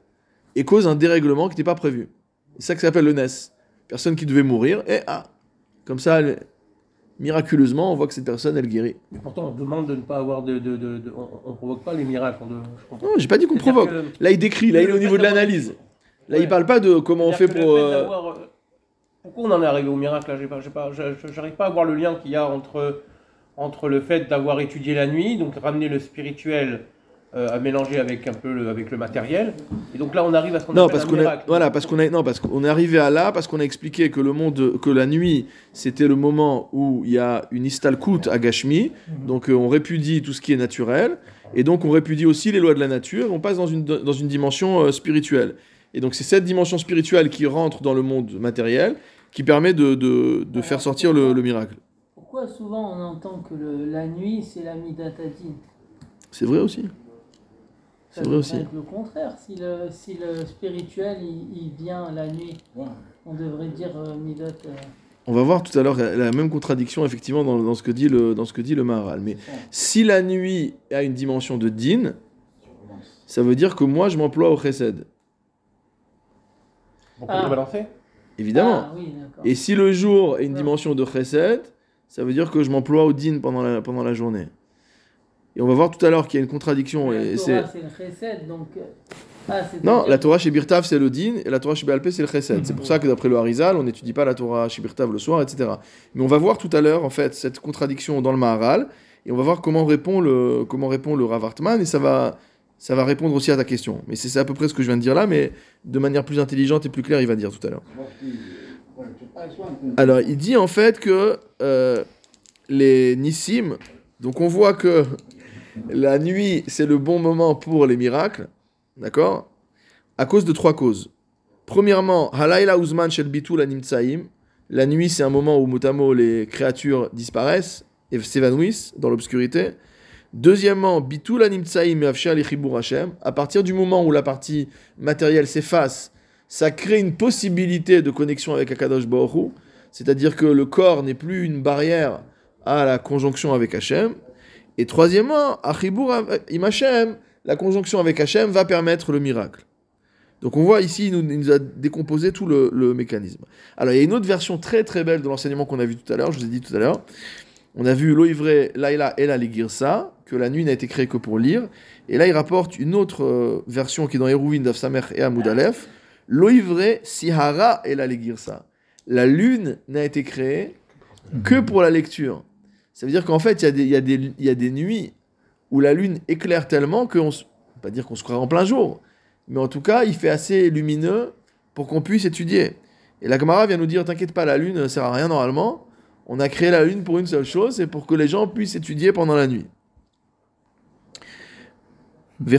et cause un dérèglement qui n'était pas prévu c'est ça que ça s'appelle le NES personne qui devait mourir et ah comme ça elle- miraculeusement, on voit que cette personne, elle guérit. Mais pourtant, on demande de ne pas avoir de. de, de- de- on, on provoque pas les miracles. on je. Non, j'ai pas dit qu'on provoque. que- Là, il décrit, là, il est au niveau de l'analyse. Là, il Ouais. parle pas de comment on fait pour. euh, euh, Pourquoi on en est arrivé au miracle là J'ai pas- pas- J'arrive pas à voir le lien qu'il y a entre, entre le fait d'avoir étudié la nuit, donc ramener le spirituel euh, à mélanger avec un peu le, avec le matériel. Et donc là, on arrive à ce qu'on Non, parce un qu'on a, voilà, parce qu'on a, non, parce qu'on est arrivé à là, parce qu'on a expliqué que le monde, que la nuit, c'était le moment où il y a une istalkut à Gashmi, donc euh, on répudie tout ce qui est naturel, et donc on répudie aussi les lois de la nature, on passe dans une, dans une dimension euh, spirituelle. Et donc c'est cette dimension spirituelle qui rentre dans le monde matériel, qui permet de, de, de faire sortir le, le miracle. Pourquoi souvent on entend que le- la nuit c'est la Midatadin C'est vrai aussi. Ça C'est vrai devrait aussi. être le contraire. Si le, si le spirituel il, il vient la nuit, Ouais. on devrait dire euh, euh, On va voir tout à l'heure la même contradiction effectivement dans, dans ce que dit le, dans ce que dit le Maharal. Mais si la nuit a une dimension de din, ça veut dire que moi je m'emploie au chesed. Pour qu'on Ah. peut balancer? Évidemment. Ah, oui. Et si le jour a une Ouais. dimension de chesed, ça veut dire que je m'emploie au din pendant la, pendant la journée. Et on va voir tout à l'heure qu'il y a une contradiction. La Et Torah, c'est... le chesed, donc. euh, Ah, Non, la Torah chez Birtav c'est le din et la Torah chez Béalpé c'est le chesed. Mhm. C'est pour ça que d'après le Harizal, on n'étudie pas la Torah chez Birtav le soir, etc. Mais on va voir tout à l'heure en fait cette contradiction dans le Maharal et on va voir comment répond le, comment répond le Rav Hartman et ça va, ça va répondre aussi à ta question. Mais c'est c'est à peu près ce que je viens de dire là, mais de manière plus intelligente et plus claire, il va dire tout à l'heure. Alors, il dit en fait que euh, les Nissim, donc on voit que la nuit, c'est le bon moment pour les miracles, d'accord? À cause de trois causes. Premièrement, Halayla Uzman Shel Bitul. La nuit, c'est un moment où motamo les créatures disparaissent et s'évanouissent dans l'obscurité. Deuxièmement, Bitul Animtsaim et Hashem. À partir du moment où la partie matérielle s'efface, ça crée une possibilité de connexion avec Akadosh Hu. C'est-à-dire que le corps n'est plus une barrière à la conjonction avec Hachem. Et troisièmement, Achibur im Hashem, la conjonction avec Hachem va permettre le miracle. Donc on voit ici, il nous, a décomposé tout le, mécanisme. Alors il y a une autre version très très belle de l'enseignement qu'on a vu tout à l'heure, je vous ai dit tout à l'heure. On a vu l'Oivre Laila et la Ligirsa, que la nuit n'a été créée que pour lire. Et là il rapporte une autre euh, version qui est dans Eruvin d'Afsamer et Amoud Aleph. L'Oivre Sihara et la Ligirsa. La lune n'a été créée que pour la lecture. Ça veut dire qu'en fait, il y, a des- nuits où la lune éclaire tellement qu'on se... Pas dire qu'on se croirait en plein jour, mais en tout cas, il fait assez lumineux pour qu'on puisse étudier. Et la Gemara vient nous dire, t'inquiète pas, la lune ne sert à rien normalement. On a créé la lune pour une seule chose, c'est pour que les gens puissent étudier pendant la nuit. Et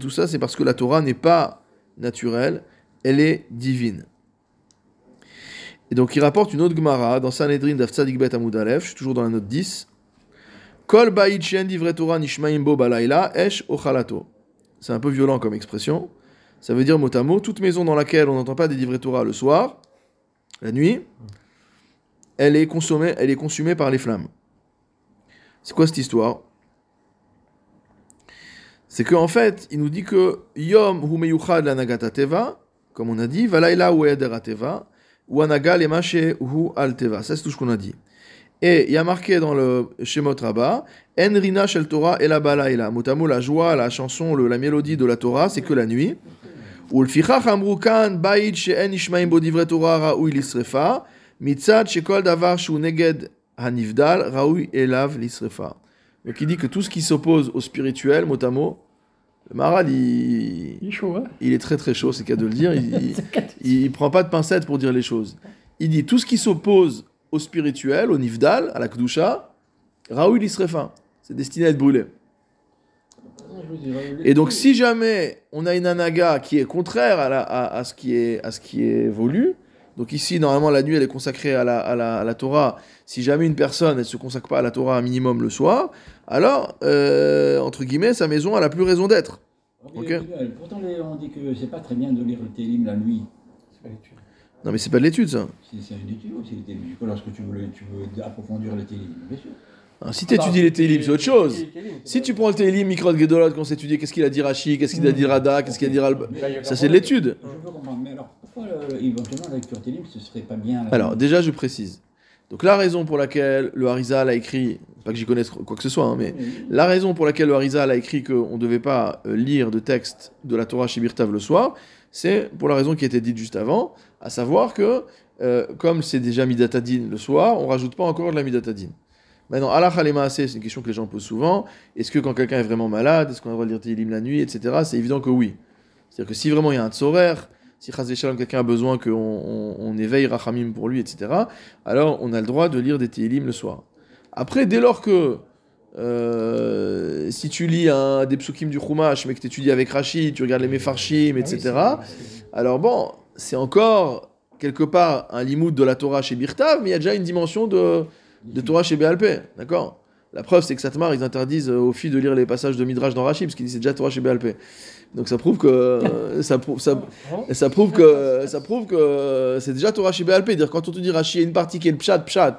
tout ça c'est parce que la Torah n'est pas naturelle, elle est divine. Et donc il rapporte une autre Gemara dans Sanhedrin d'Af Tzadik Bet Amud Aleph, je suis toujours dans la note 10. Kol ba'id she'en divrei Torah nishmaim bo balayla, esh ochalato. C'est un peu violent comme expression. Ça veut dire mot à mot, toute maison dans laquelle on n'entend pas des divrei Torah le soir, la nuit, elle est consommée, elle est consumée par les flammes. C'est quoi cette histoire? C'est qu'en fait, il nous dit que Yom hu meyuchad la nagata teva, comme on a dit, eder teva, ou anaga lemache hu al teva. Ça, c'est tout ce qu'on a dit. Et il y a marqué dans le Shemot Rabbah, En rina shel Torah et la balayla. Motamo, la joie, la chanson, le- la mélodie de la Torah, c'est que la nuit. ולפיכך אמרו כאן, בית שאין נשמעים בו דברי תורה ראוי לשרפה, מצד שכל דבר שהוא נגד הנבדל ראוי אליו לשרפה. Donc il dit que tout ce qui s'oppose au spirituel, mot à mot, le Maharal, il, Il est chaud, hein il est très très chaud, c'est qu'à de le dire, il, il, il prend pas de pincettes pour dire les choses. Il dit tout ce qui s'oppose au spirituel, au nifdal, à la kdusha, Raoul l'isrefa. C'est destiné à être brûlé. Et donc, si jamais on a une anaga qui est contraire à, la- à- à ce, qui est, à ce qui est voulu, donc ici, normalement, la nuit, elle est consacrée à la, à la- à la Torah. Si jamais une personne, elle ne se consacre pas à la Torah un minimum le soir, alors, euh, entre guillemets, sa maison, elle a plus raison d'être. Ok. Pourtant, les- on dit que c'est pas très bien de lire le télim la nuit. Non, mais c'est pas de l'étude, ça. C'est une étude aussi, le télim. Du coup, lorsque tu veux, tu veux approfondir le télim, bien sûr. Hein, si tu étudies les Télim, c'est autre chose. Si tu prends le Télim, Mikrot Gedolot, qu'on s'étudie, qu'est-ce qu'il a dit Rashi, qu'est-ce qu'il a dit Rada, qu'est-ce qu'il a dit Ralb... Ça, c'est de l'étude. Je peux comprendre, mais alors pourquoi euh, éventuellement la lecture ce serait pas bien la Alors, déjà, je précise. Donc, la raison pour laquelle le Harizal a écrit, pas que j'y connaisse quoi que ce soit, hein, mais la raison pour laquelle le Harizal a écrit qu'on ne devait pas euh, lire de texte de la Torah chez Birtav le soir, c'est pour la raison qui a été dite juste avant, à savoir que, euh, comme c'est déjà Midatadin le soir, on rajoute pas encore de la Midatadin. Maintenant, Allah c'est une question que les gens posent souvent. Est-ce que quand quelqu'un est vraiment malade, est-ce qu'on a le droit de lire Tehillim la nuit, etc. C'est évident que oui. C'est-à-dire que si vraiment il y a un tsorer, si Chaz quelqu'un a besoin qu'on on, on éveille Rachamim pour lui, etc., alors on a le droit de lire des Tehillim le soir. Après, dès lors que euh, si tu lis un, des psukim du Chumash, mais que tu étudies avec Rashi, tu regardes les Mefarshim, etc., alors bon, c'est encore quelque part un limoud de la Torah chez Birtav, mais il y a déjà une dimension de, de Torah chez BLP, d'accord? La preuve, c'est que Satmar, ils interdisent aux filles de lire les passages de Midrash dans Rashi, parce qu'ils disent c'est déjà Torah chez BLP. Donc ça prouve que ça prouve ça, ça prouve que ça prouve que c'est déjà Torah chez BLP. Dire quand on te dit Rashi, il y a une partie qui est le pshat pshat.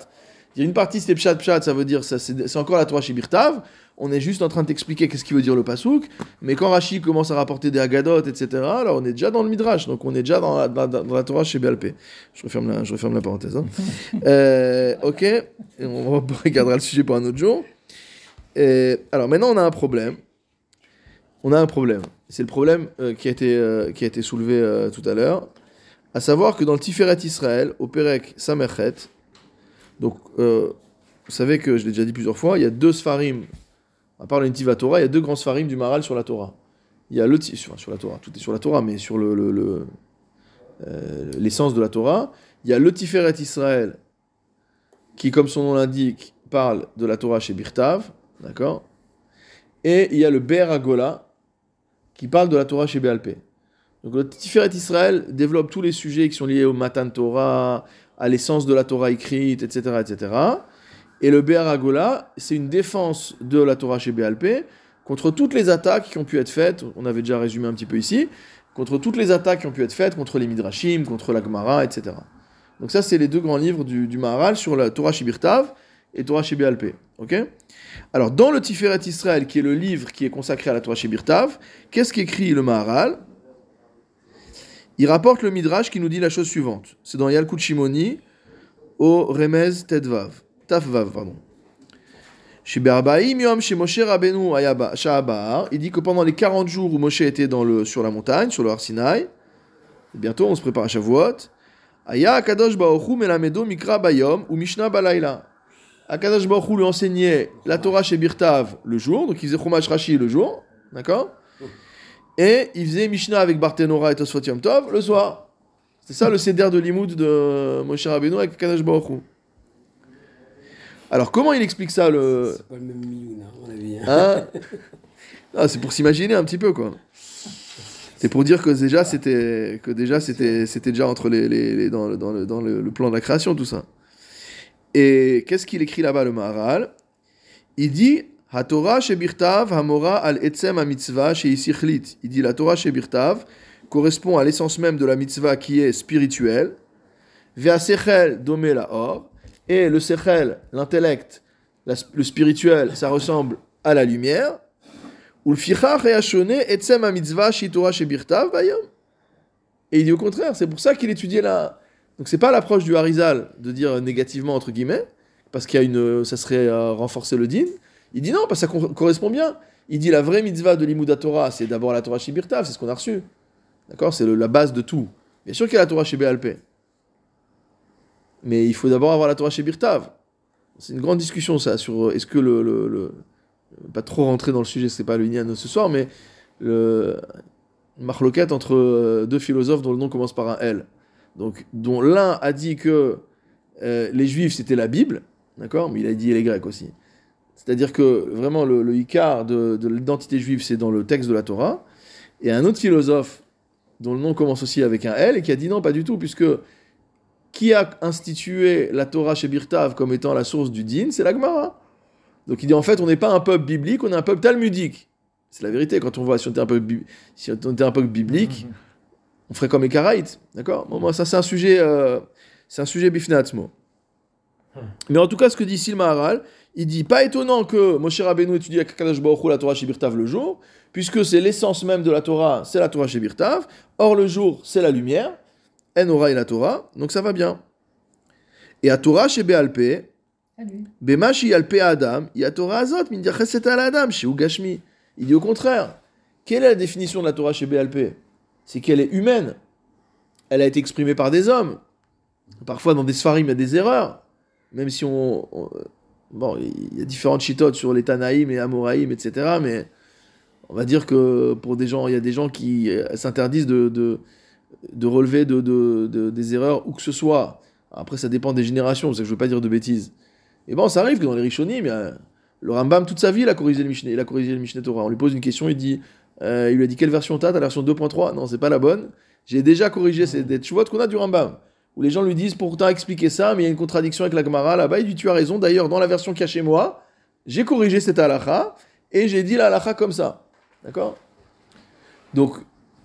Il y a une partie c'est pshat pshat, ça veut dire ça c'est c'est encore la Torah chez Birtav. On est juste en train de t'expliquer qu'est-ce qu'il veut dire le pasouk. Mais quand Rashi commence à rapporter des Haggadot, etc., là on est déjà dans le Midrash, donc on est déjà dans la, dans, dans la Torah chez BLP. Je referme la, je referme la parenthèse. hein. Euh, ok, Et on regardera le sujet pour un autre jour. Et, alors maintenant on a un problème. On a un problème. C'est le problème euh, qui, a été, euh, qui a été soulevé euh, tout à l'heure. À savoir que dans le Tiferet Israël, au Perek Samerchet, vous savez que je l'ai déjà dit plusieurs fois, il y a deux Sfarim, à part le Torah, il y a deux grands Sfarim du Maral sur la Torah. Il y a le tout est sur la Torah, mais sur le, la Torah. Il y a le Tiferet Israël, qui, comme son nom l'indique, parle de la Torah chez Birtav, d'accord? Et il y a le Ber Agola, qui parle de la Torah chez BLP. Donc le Tiferet Israël développe tous les sujets qui sont liés au Matan Torah, à l'essence de la Torah écrite, etc. etc. Et le Ber Agola, c'est une défense de la Torah chez BLP contre toutes les attaques qui ont pu être faites, on avait déjà résumé un petit peu ici, contre toutes les attaques qui ont pu être faites contre les Midrashim, contre la Gemara, etc. Donc ça, c'est les deux grands livres du, du Maharal sur la Torah chez Birtav et Torah chez BLP. ok? Alors, dans le Tiferet Israël, qui est le livre qui est consacré à la Torah chez Birtav, qu'est-ce qu'écrit le Maharal? Il rapporte le Midrash qui nous dit la chose suivante. C'est dans Yalkut Shimoni, au Remez Tedvav. Tafvav, pardon. Chez Yom, chez Moshe Rabbeinu il dit que pendant les 40 jours où Moshe était dans le, sur la montagne, sur le Har Sinai, et bientôt on se prépare à Shavuot, Aya Akadosh Baoru Melamedo Mikra Bayom ou Mishnah Balayla. Akadosh Baruch lui enseignait la Torah chez Birtav le jour, donc il faisait Chumash Rashi le jour, d'accord? Et il faisait Mishnah avec Barthénora et Tosfot Yom Tov le soir. C'est ça le céder de Limoud de Moshe Rabbeinu avec Akadosh Baruch Hu. Alors comment il explique ça le... C'est pas le même million, à mon avis. hein. Hein? Ah, c'est pour s'imaginer un petit peu quoi. C'est pour dire que déjà c'était que déjà c'était c'était déjà entre les, les- les- dans, dans, le, dans le- le plan de la création tout ça. Et qu'est-ce qu'il écrit là-bas le Maharal? Il dit hamora al etzem. Il dit la Torah shebirtav correspond à l'essence même de la mitzvah qui est spirituelle. Ve'asechel domé la or. Et le sechel, l'intellect, le spirituel, ça ressemble à la lumière. Et il dit au contraire, c'est pour ça qu'il étudiait la. Donc c'est pas l'approche du Harizal de dire négativement entre guillemets, parce qu'il y a une, ça serait euh, renforcer le din. Il dit non, parce que ça cor- correspond bien. Il dit la vraie mitzvah de l'Imouda Torah, c'est d'abord la Torah chez Birtav, c'est ce qu'on a reçu. D'accord? C'est la base de tout. Bien sûr qu'il y a la Torah chez BLP. Mais il faut d'abord avoir la Torah chez Birtav. C'est une grande discussion ça, sur euh, est-ce que le, le- le- Pas trop rentrer dans le sujet, c'est pas le Inyan de ce soir, mais le. une entre euh, deux philosophes dont le nom commence par un L. Donc, dont l'un a dit que euh, les Juifs c'était la Bible, d'accord Mais il a dit les Grecs aussi. C'est-à-dire que vraiment le, Icar de, de l'identité juive c'est dans le texte de la Torah. Et un autre philosophe dont le nom commence aussi avec un L et qui a dit non, pas du tout, puisque qui a institué la Torah chez Birtav comme étant la source du din C'est la Gemara. Donc il dit en fait on n'est pas un peuple biblique, on est un peuple talmudique. C'est la vérité, quand on voit si on si on était un peuple biblique, on ferait comme les Karaïtes, d'accord? Bon, moi, ça c'est un sujet, euh, c'est un sujet bifnatzmo. Mais en tout cas, ce que dit ici le Maharal, il dit pas étonnant que Moshe Rabbeinu étudie à Kakadosh Baruch Hu la Torah chez Birtav le jour, puisque c'est l'essence même de la Torah, c'est la Torah chez Birtav. Or le jour, c'est la lumière. En aura et la Torah, donc ça va bien. Et à Torah chez Béalpé, lui. Bema Yalpe Adam, il y a Torah Azot, min diacheset al Adam, chez Ugashmi. Il dit au contraire. Quelle est la définition de la Torah chez BLP C'est qu'elle est humaine. Elle a été exprimée par des hommes. Parfois, dans des sfarim, il y a des erreurs. Même si on. on- bon, il y a différentes chitotes sur les Tanaïm et Amoraïm, etc. Mais on va dire que pour des gens, il y a des gens qui euh, s'interdisent de, de, de relever de, de- de- des erreurs où que ce soit. Après, ça dépend des générations, c'est que je veux pas dire de bêtises. Et bon, ça arrive que dans les Rishonim, le Rambam, toute sa vie, il a corrigé le le Mishneh Torah. On lui pose une question, il dit, euh, il lui a dit quelle version t'as? T'as la version 2.3 Non, c'est pas la bonne. J'ai déjà corrigé, c'est des vois qu'on a du Rambam. Où les gens lui disent, pourtant expliquer ça, mais il y a une contradiction avec la Gemara là-bas. Il dit, tu as raison. D'ailleurs, dans la version qu'il y a chez moi, j'ai corrigé cette halakha et j'ai dit la halakha comme ça. D'accord? Donc,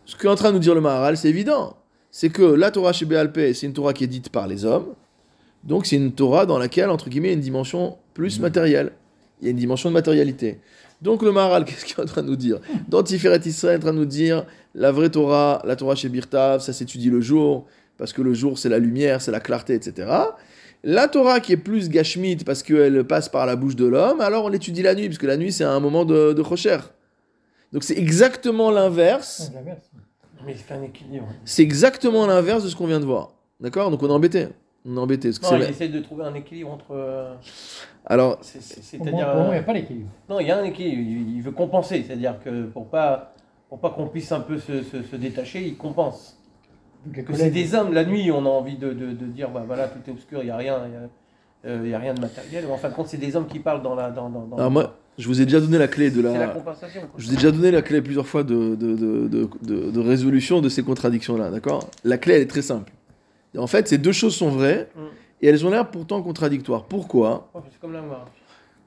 ce qu'est en train de nous dire le Maharal, c'est évident. C'est que la Torah chez Béalpé, c'est une Torah qui est dite par les hommes. Donc, c'est une Torah dans laquelle, entre guillemets, il y a une dimension plus matérielle. Il y a une dimension de matérialité. Donc, le Maharal, qu'est-ce qu'il est en train de nous dire? Dans Tiferet Israël, est en train de nous dire la vraie Torah, la Torah chez Birtav, ça s'étudie le jour, parce que le jour, c'est la lumière, c'est la clarté, etc. La Torah qui est plus gashmit parce qu'elle passe par la bouche de l'homme, alors on l'étudie la nuit, parce que la nuit c'est un moment de, de rocher. Donc c'est exactement l'inverse. C'est exactement l'inverse de ce qu'on vient de voir. D'accord? Donc on est embêté. On est embêté. parce que Non, de trouver un équilibre entre. euh, Alors, C'est-à-dire. il n'y euh, a pas d'équilibre. Non, il y a un équilibre. Il il veut compenser. C'est-à-dire que pour pas, pour pas qu'on puisse un peu se, se- se détacher, il compense. Que c'est des hommes, la nuit, on a envie de, de- de dire, bah voilà, tout est obscur, il n'y a rien. Il y a, euh, a rien de matériel. Mais en fin de compte, c'est des hommes qui parlent dans la. Dans, dans, dans- alors moi, je vous ai déjà donné la clé de c'est la la. compensation. quoi. Je vous ai déjà donné la clé plusieurs fois de, de, de, de- de- de résolution de ces contradictions-là, d'accord? La clé, elle est très simple. En fait, ces deux choses sont vraies Mm. et elles ont l'air pourtant contradictoires. Pourquoi? C'est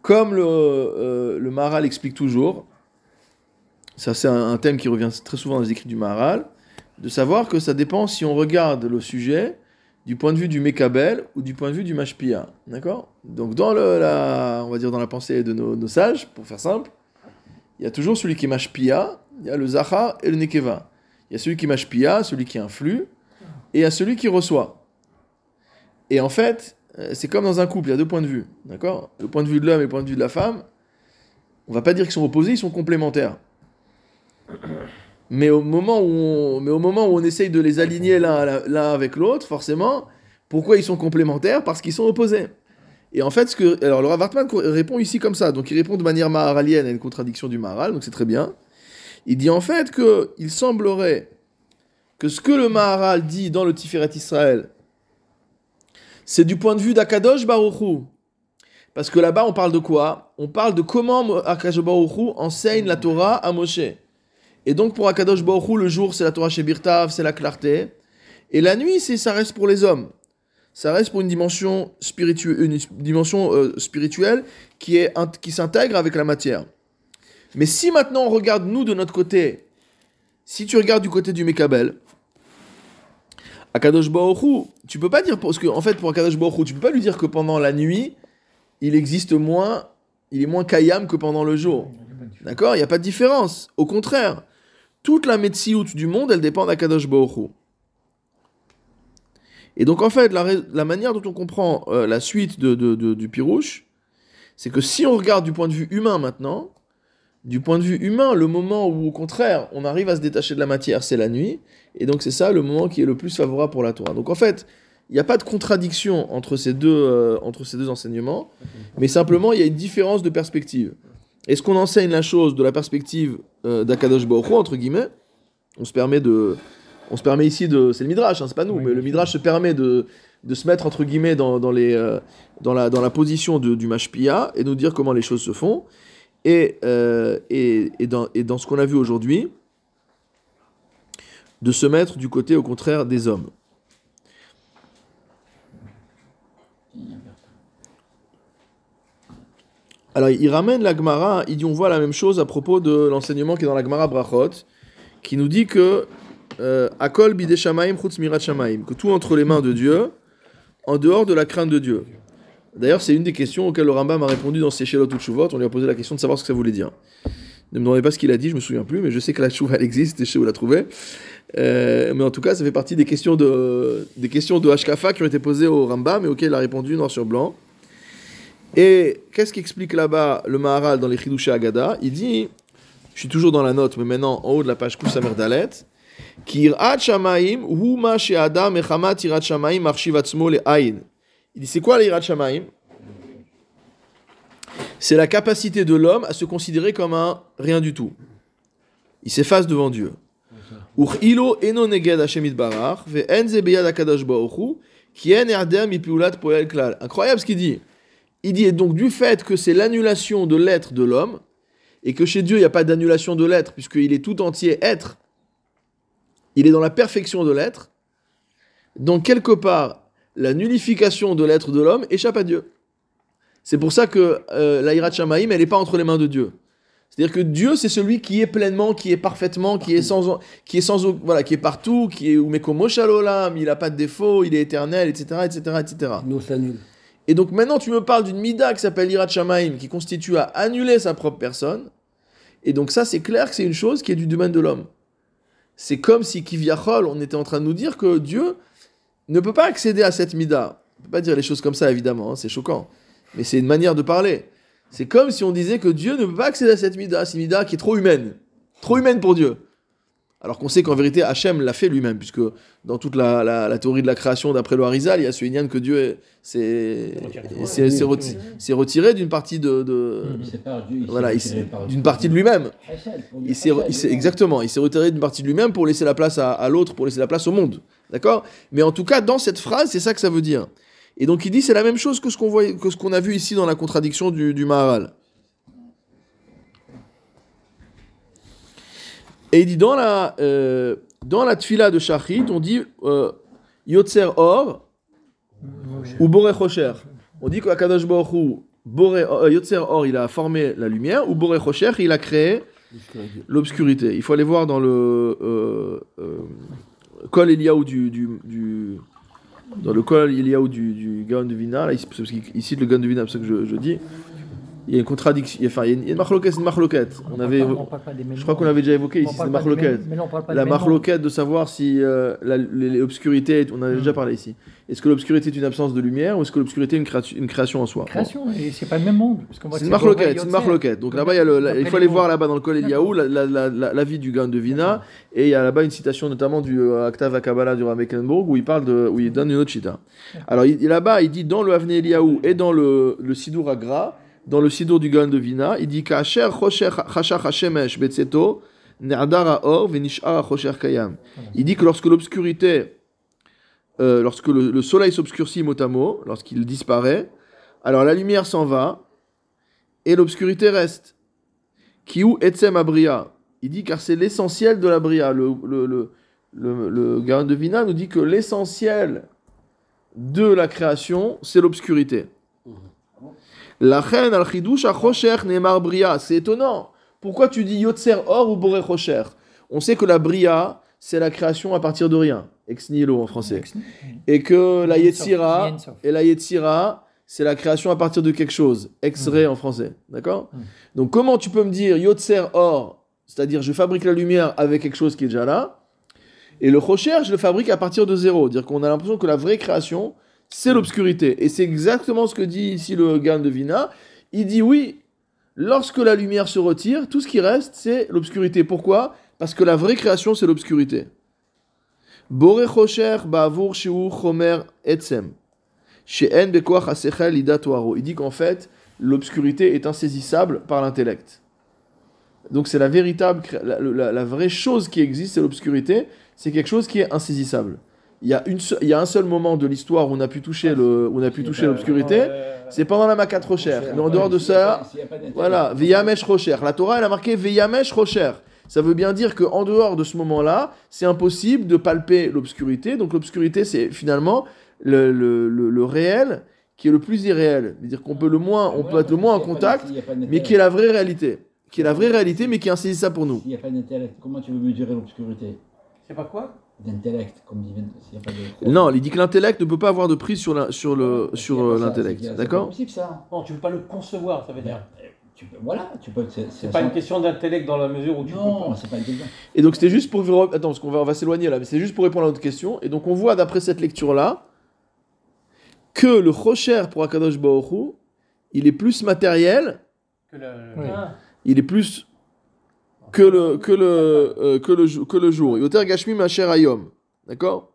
comme le, euh, le Maharal explique toujours, ça c'est un, un thème qui revient très souvent dans les écrits du Maharal, de savoir que ça dépend si on regarde le sujet du point de vue du Mekabel ou du point de vue du Mashpia. D'accord? Donc dans le, la, on va dire dans la pensée de nos, nos sages, pour faire simple, il y a toujours celui qui est Mashpia, il y a le Zahar et le Nekeva. Il y a celui qui est Mashpia, celui qui influe, et a celui qui reçoit. Et en fait, euh, c'est comme dans un couple, il y a deux points de vue. D'accord? Le point de vue de l'homme et le point de vue de la femme, on va pas dire qu'ils sont opposés, ils sont complémentaires. Mais au moment où on, mais au moment où on essaye de les aligner l'un à avec l'autre, forcément, pourquoi ils sont complémentaires? Parce qu'ils sont opposés. Et en fait, ce que, alors le Rav Hartman répond ici comme ça. Donc il répond de manière maharalienne à une contradiction du Maharal, donc c'est très bien. Il dit en fait que il semblerait que ce que le Maharal dit dans le Tiferet Israël, c'est du point de vue d'Akadosh Baruchou. Parce que là-bas, on parle de quoi? On parle de comment Akadosh Baruchou enseigne la Torah à Moshe. Et donc, pour Akadosh Baruchou, le jour, c'est la Torah chez Birtav, c'est la clarté. Et la nuit, c'est ça reste pour les hommes. Ça reste pour une dimension, spiritu- une dimension euh, spirituelle qui, qui s'intègre avec la matière. Mais si maintenant on regarde, nous, de notre côté, si tu regardes du côté du Mekabel, Akadosh Baruch tu peux pas dire parce que en fait pour tu peux pas lui dire que pendant la nuit, il existe moins, il est moins kayam que pendant le jour. D'accord? Il n'y a pas de différence. Au contraire, toute la Metsiout du monde, elle dépend d'Akadosh Hu. Et donc en fait, la, manière dont on comprend euh, la suite du Pirouche, c'est que si on regarde du point de vue humain maintenant, du point de vue humain, le moment où au contraire on arrive à se détacher de la matière, c'est la nuit. Et donc c'est ça le moment qui est le plus favorable pour la Torah. Donc en fait, il n'y a pas de contradiction entre ces deux, euh, entre ces deux enseignements, mais simplement il y a une différence de perspective. Est-ce qu'on enseigne la chose de la perspective euh, d'Akadosh Baruch entre guillemets? On se permet de... On se permet ici de... C'est le Midrash, hein, c'est pas nous, Oui, mais le. Midrash se permet de, de se mettre, entre guillemets, dans, dans les, euh, dans, la, dans la position de- du Mashpia et nous dire comment les choses se font. Et, euh, et, et, dans, et dans ce qu'on a vu aujourd'hui, de se mettre du côté, au contraire, des hommes. Alors, il ramène la Gemara, il dit on voit la même chose à propos de l'enseignement qui est dans la Gemara Brachot, qui nous dit que euh, Akol bide shamaim chutz mirat shamaim, que tout entre les mains de Dieu, en dehors de la crainte de Dieu. D'ailleurs, c'est une des questions auxquelles le Rambam a répondu dans ses Shelot ou Tshuvot. On lui a posé la question de savoir ce que ça voulait dire. Ne me demandez pas ce qu'il a dit, je me souviens plus, mais je sais que la Tchouva existe et je sais où la trouver. Euh, mais en tout cas, ça fait partie des questions de, des questions de qui ont été posées au Rambam et auxquelles il a répondu noir sur blanc. Et qu'est-ce qu'explique là-bas le Maharal dans les Chidushé Agada Il dit, je suis toujours dans la note, mais maintenant en haut de la page Kusamer Dalet, Kirat Shamaim, hu ma she'adam echamat irat Shamaim arshiv atzmo le'ayin. Il dit, c'est quoi l'irat Shamaim? C'est la capacité de l'homme à se considérer comme un rien du tout. Il s'efface devant Dieu. Incroyable ce qu'il dit. Il dit, et donc du fait que c'est l'annulation de l'être de l'homme, et que chez Dieu il n'y a pas d'annulation de l'être, puisqu'il est tout entier être, il est dans la perfection de l'être, donc quelque part, la nullification de l'être de l'homme échappe à Dieu. C'est pour ça que euh, la Hirat Shamaim, elle n'est pas entre les mains de Dieu. C'est-à-dire que Dieu, c'est celui qui est pleinement, qui est parfaitement, qui est sans, qui est sans, voilà, qui est partout, qui est il n'a pas de défaut, il est éternel, etc., etc., etc. Non. Et donc maintenant, tu me parles d'une mida qui s'appelle Hirat Shamaim, qui constitue à annuler sa propre personne. Et donc ça, c'est clair que c'est une chose qui est du domaine de l'homme. C'est comme si Kiviachol, on était en train de nous dire que Dieu ne peut pas accéder à cette mida. On peut pas dire les choses comme ça, évidemment, hein, c'est choquant. Mais c'est une manière de parler. C'est comme si on disait que Dieu ne peut pas accéder à cette mida, c'est une mida qui est trop humaine. Trop humaine pour Dieu. Alors qu'on sait qu'en vérité, Hachem l'a fait lui-même, puisque dans toute la, la- la théorie de la création d'après le Harizal, il y a ce Inyan que Dieu est- s'est s'est- s'est reti- s'est retiré d'une partie de, de- Dieu, voilà, d'une partie de lui-même. Il s'est, exactement, il s'est retiré d'une partie de lui-même pour laisser la place à, à l'autre, pour laisser la place au monde. D'accord? Mais en tout cas, dans cette phrase, c'est ça que ça veut dire. Et donc il dit, c'est la même chose que ce qu'on, voit, que ce qu'on a vu ici dans la contradiction du, du Maharal. Et il dit, dans la, euh, dans la tfila de Shachrit, on dit euh, Yotzer Or ou Boré Chocher. On dit qu'Akadosh Baruch Hu, euh, Yotzer Or, il a formé la lumière, ou Boré Chocher, il a créé l'obscurité. Il faut aller voir dans le euh, euh, Kol Eliaou du, du, du- dans le Kol Eliaou du, du Gaon de Vina, là, il, parce qu'il il cite le Gaon de Vina, c'est ça que je, je dis. Il y a une contradiction, enfin, il y a une, une marloquette, c'est une marloquette. On avait, pas- on parle pas des mêmes je crois qu'on avait déjà évoqué On ici, c'est marloquette. mêmes- mais là, on parle pas La marloquette de savoir si euh, l'obscurité, on en a déjà parlé ici. Est-ce que l'obscurité est une absence de lumière ou est-ce que l'obscurité est une, création en soi? Bon. Création, et c'est pas le même monde. C'est une marloquette, c'est marloquette. Donc là-bas, il, faut aller voir là-bas dans le Kol Eliaou la, vie du Gaon de Vina. Et il y a là-bas une citation notamment du euh, Aktav Akabala du Rav Mecklenburg où il parle de, où il donne une autre chita. Alors là-bas, il dit dans le Avne Eliaou et dans le, le Sidour Agra, dans le Sidour du Gaon de Vina, il dit Betseto. Il dit que lorsque l'obscurité, euh, lorsque le, le soleil s'obscurcit mot à mot, lorsqu'il disparaît, alors la lumière s'en va et l'obscurité reste. Kiou etzem abria. Il dit car c'est l'essentiel de la bria. Le, le, le, Gaon de Vina nous dit que l'essentiel de la création, c'est l'obscurité. La reine al neemar bria. C'est étonnant. Pourquoi tu dis yotzer or ou boré chosher On sait que la bria, c'est la création à partir de rien. Ex nihilo en français. Et que la yetzira, et la Yetzira, c'est la création à partir de quelque chose. Ex-ray Mm. en français. D'accord? Donc, comment tu peux me dire Yotzer or, c'est-à-dire je fabrique la lumière avec quelque chose qui est déjà là, et le Rocher, je le fabrique à partir de zéro. Dire qu'on a l'impression que la vraie création, c'est l'obscurité. Et c'est exactement ce que dit ici le Gan de Vina. Il dit oui, lorsque la lumière se retire, tout ce qui reste, c'est l'obscurité. Pourquoi? Parce que la vraie création, c'est l'obscurité. Il dit qu'en fait, l'obscurité est insaisissable par l'intellect. Donc c'est la véritable, la- la vraie chose qui existe, c'est l'obscurité. C'est quelque chose qui est insaisissable. Il y a, une, se- il y a un seul moment de l'histoire où on a pu toucher le, où on a pu toucher l'obscurité. C'est pendant la Makat Rocher. Mais en dehors de ça, voilà, Veyamesh Rocher. La Torah, elle a marqué Veyamesh Rocher. Ça veut bien dire qu'en dehors de ce moment-là, c'est impossible de palper l'obscurité. Donc l'obscurité, c'est finalement le, le, le- le réel qui est le plus irréel. C'est-à-dire qu'on peut le moins, on peut être le moins en contact, mais qui est la vraie réalité. Qui est la vraie réalité, mais qui est insaisissable pour nous. S'il n'y a pas d'intellect, comment tu veux mesurer l'obscurité? C'est pas quoi? D'intellect, comme dit Vincent, s'il n'y a pas de... Non, il dit que l'intellect ne peut pas avoir de prise sur la- sur le sur euh, l'intellect. c'est- c'est D'accord pas possible ça. Non, tu peux pas le concevoir, ça veut dire. Tu peux, voilà, tu peux... C'est C'est pas une question d'intellect dans la mesure où tu peux Non, pas. c'est pas intelligent. Et donc c'était juste pour attends parce qu'on va on va s'éloigner là, mais c'est juste pour répondre à notre question. Et donc on voit d'après cette lecture là que le Rocher pour Akadosh Hu, il est plus matériel, Que Oui. Ah, il est plus que le que le euh, que le que le jour. Yoter Gashmi Macher Ayom, d'accord?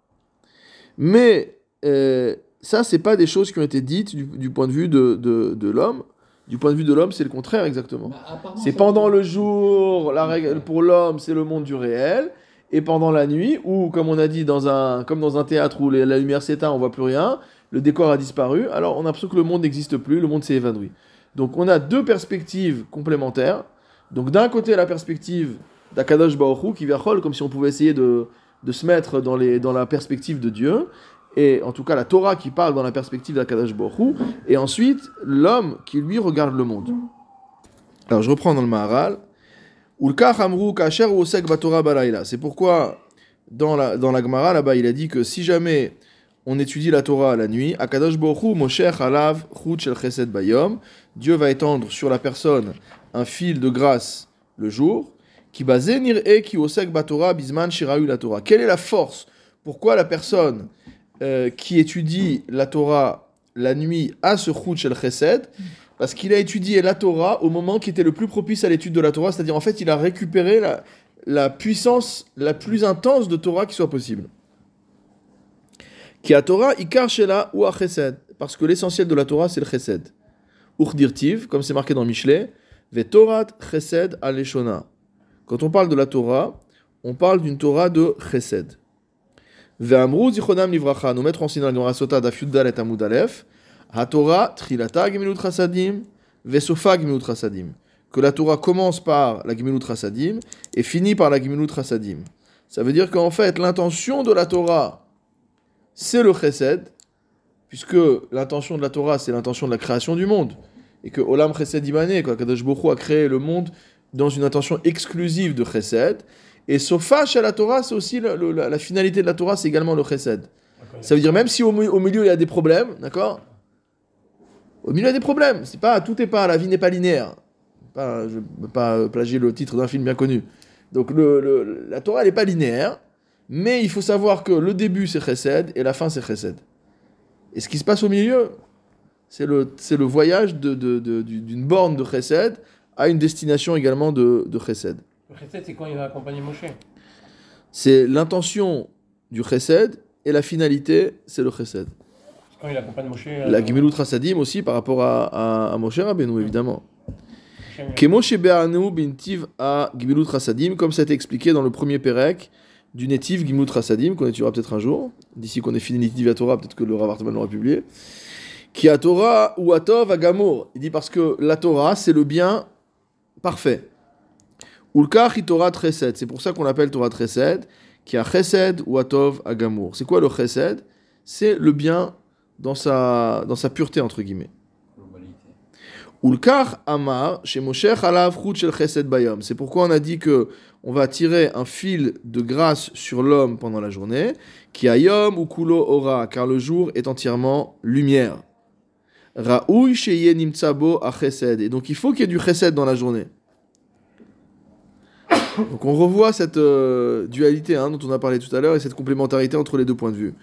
Mais euh, ça c'est pas des choses qui ont été dites du, du point de vue de, de, de l'homme. Du point de vue de l'homme, c'est le contraire exactement. Bah, C'est pendant le jour, la règle pour l'homme, c'est le monde du réel, et pendant la nuit, où, comme on a dit, dans un, comme dans un théâtre où les- la lumière s'éteint, on voit plus rien, le décor a disparu, alors on a l'impression que le monde n'existe plus, le monde s'est évanoui. Donc on a deux perspectives complémentaires. Donc d'un côté, la perspective d'Akadosh Hu, qui vient comme si on pouvait essayer de, de se mettre dans, les, dans la perspective de Dieu, et en tout cas la Torah qui parle dans la perspective d'Akadash Baruch Hu, et ensuite l'homme qui lui regarde le monde. Alors je reprends dans le Maharal. C'est pourquoi dans la, dans la Gemara là-bas il a dit que si jamais on étudie la Torah la nuit, Akadosh Baruch Moshe Halav Chesed Bayom, Dieu va étendre sur la personne un fil de grâce le jour, qui qui osek batora bisman shirahu la Torah. Quelle est la force? Pourquoi la personne euh, qui étudie la Torah la nuit a ce chut shel chesed Parce qu'il a étudié la Torah au moment qui était le plus propice à l'étude de la Torah, c'est-à-dire en fait il a récupéré la, la puissance la plus intense de Torah qui soit possible. Qui a Torah ikar shela ou chesed Parce que l'essentiel de la Torah c'est le chesed. Urdirtiv, comme c'est marqué dans Michelet, Vetorat chesed aleshona. Quand on parle de la Torah, on parle d'une Torah de chesed. Ve'amru zichonam livracha, nos maîtres enseignent dans la Gemara Sota d'Afiuddal et Amud Aleph, HaTorah trilata gemilut chasadim, vesofa gemilut chasadim. Que la Torah commence par la gemilut chasadim et finit par la gemilut chasadim. Ça veut dire qu'en fait, l'intention de la Torah, c'est le chesed, puisque l'intention de la Torah, c'est l'intention de la création du monde. Et que Olam Chesed Imané, quoi, Kadosh a créé le monde dans une intention exclusive de Chesed. Et Sofa chez la Torah, c'est aussi le- le- la, la finalité de la Torah, c'est également le Chesed. Ça veut dire même si au, mi- au milieu il y a des problèmes, d'accord? Au milieu il y a des problèmes. C'est pas tout est pas la vie n'est pas linéaire. Pas, je ne veux pas euh, plagier le titre d'un film bien connu. Donc le, le- la Torah elle n'est pas linéaire, mais il faut savoir que le début c'est Chesed et la fin c'est Chesed. Et ce qui se passe au milieu, c'est le, c'est le voyage de- de- de- d'une borne de Chesed à une destination également de, de Chesed. Le chesed, c'est quand il va accompagner Moshe. C'est l'intention du Chesed et la finalité, c'est le Chesed. C'est quand il accompagne Moshe. euh, La Gemilut Rasadim aussi par rapport à, à, à Moshe Rabbeinu, évidemment. Hachem, Kemoshe Be'anu bintiv à Gemilut Rasadim, comme ça a été expliqué dans le premier Pérec du Netiv Gemilut Rasadim, qu'on étudiera peut-être un jour. D'ici qu'on ait fini Netiv à Torah, peut-être que le Rav Hartman l'aura publié. Qui a Torah ou Atov à Gamour. Il dit parce que la Torah, c'est le bien parfait. Ulkach Torah Chesed. C'est pour ça qu'on l'appelle Torah Chesed. Qui a Chesed ou Atov à Gamour. C'est quoi le Chesed? C'est le bien dans sa, dans sa pureté, entre guillemets. Ulkar Amar, chez Moshe Halav Chut Shel Chesed Bayom. C'est pourquoi on a dit que on va tirer un fil de grâce sur l'homme pendant la journée, qui a Yom ou Kulo Ora, car le jour est entièrement lumière. Raoui Sheye Nimtsabo a. Et donc il faut qu'il y ait du Chesed dans la journée. Donc on revoit cette euh, dualité hein, dont on a parlé tout à l'heure et cette complémentarité entre les deux points de vue.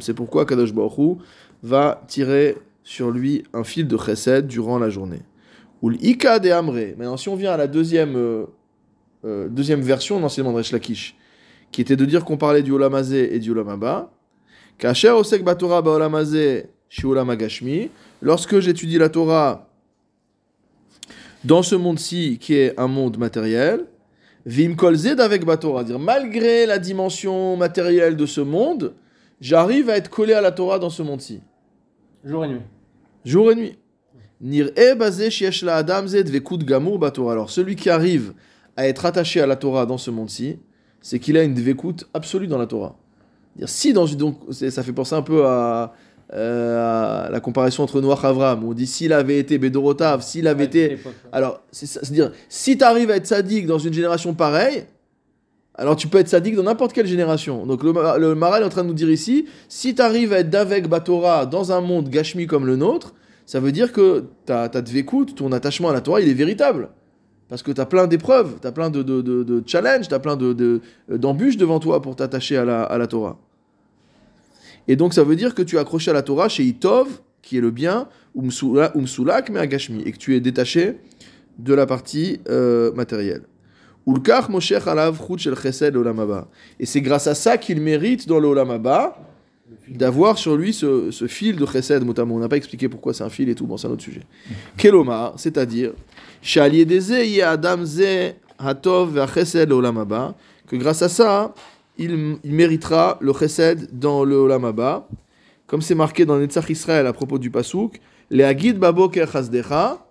C'est pourquoi Kadosh Baruch va tirer sur lui un fil de chesed durant la journée. Ou l'ika de amre. Maintenant, si on vient à la deuxième, euh, euh, deuxième version de l'enseignement de Resh Lakish, qui était de dire qu'on parlait du Olam Hazeh et du Olam Haba, Kacher osek batora ba Olam Hazeh shi Olam Hagashmi, lorsque j'étudie la Torah dans ce monde-ci qui est un monde matériel, Vim kol zed avec batora, dire malgré la dimension matérielle de ce monde, j'arrive à être collé à la Torah dans ce monde-ci. Jour et nuit. Jour et nuit. Batorah. Alors, celui qui arrive à être attaché à la Torah dans ce monde-ci, c'est qu'il a une dvekut absolue dans la Torah. Dire, si dans une, donc, ça fait penser un peu à, euh, à la comparaison entre Noach et Avram, où on dit s'il avait été Bedorotav, s'il avait été. Alors, c'est c'est-à-dire, si tu arrives à être sadique dans une génération pareille, alors tu peux être sadique dans n'importe quelle génération. Donc le, le Maral est en train de nous dire ici, si tu arrives à être d'avec Batora dans un monde gashmi comme le nôtre, ça veut dire que ta, ta ton attachement à la Torah, il est véritable. Parce que tu as plein d'épreuves, tu as plein de, de, de, challenges, tu as plein de- d'embûches devant toi pour t'attacher à la, à la Torah. Et donc ça veut dire que tu es accroché à la Torah chez Itov, qui est le bien, Umsula- Umsulak, mais à Gashmi, et que tu es détaché de la partie euh, matérielle. Et c'est grâce à ça qu'il mérite dans le Olam Haba d'avoir sur lui ce, ce fil de Chesed notamment. On n'a pas expliqué pourquoi c'est un fil et tout, bon c'est un autre sujet. Kelomar, c'est-à-dire Que grâce à ça, il, méritera le Chesed dans le Olam Haba, comme c'est marqué dans Netzach Israël à propos du Pasuk, Le Agid Baboker Chasdecha,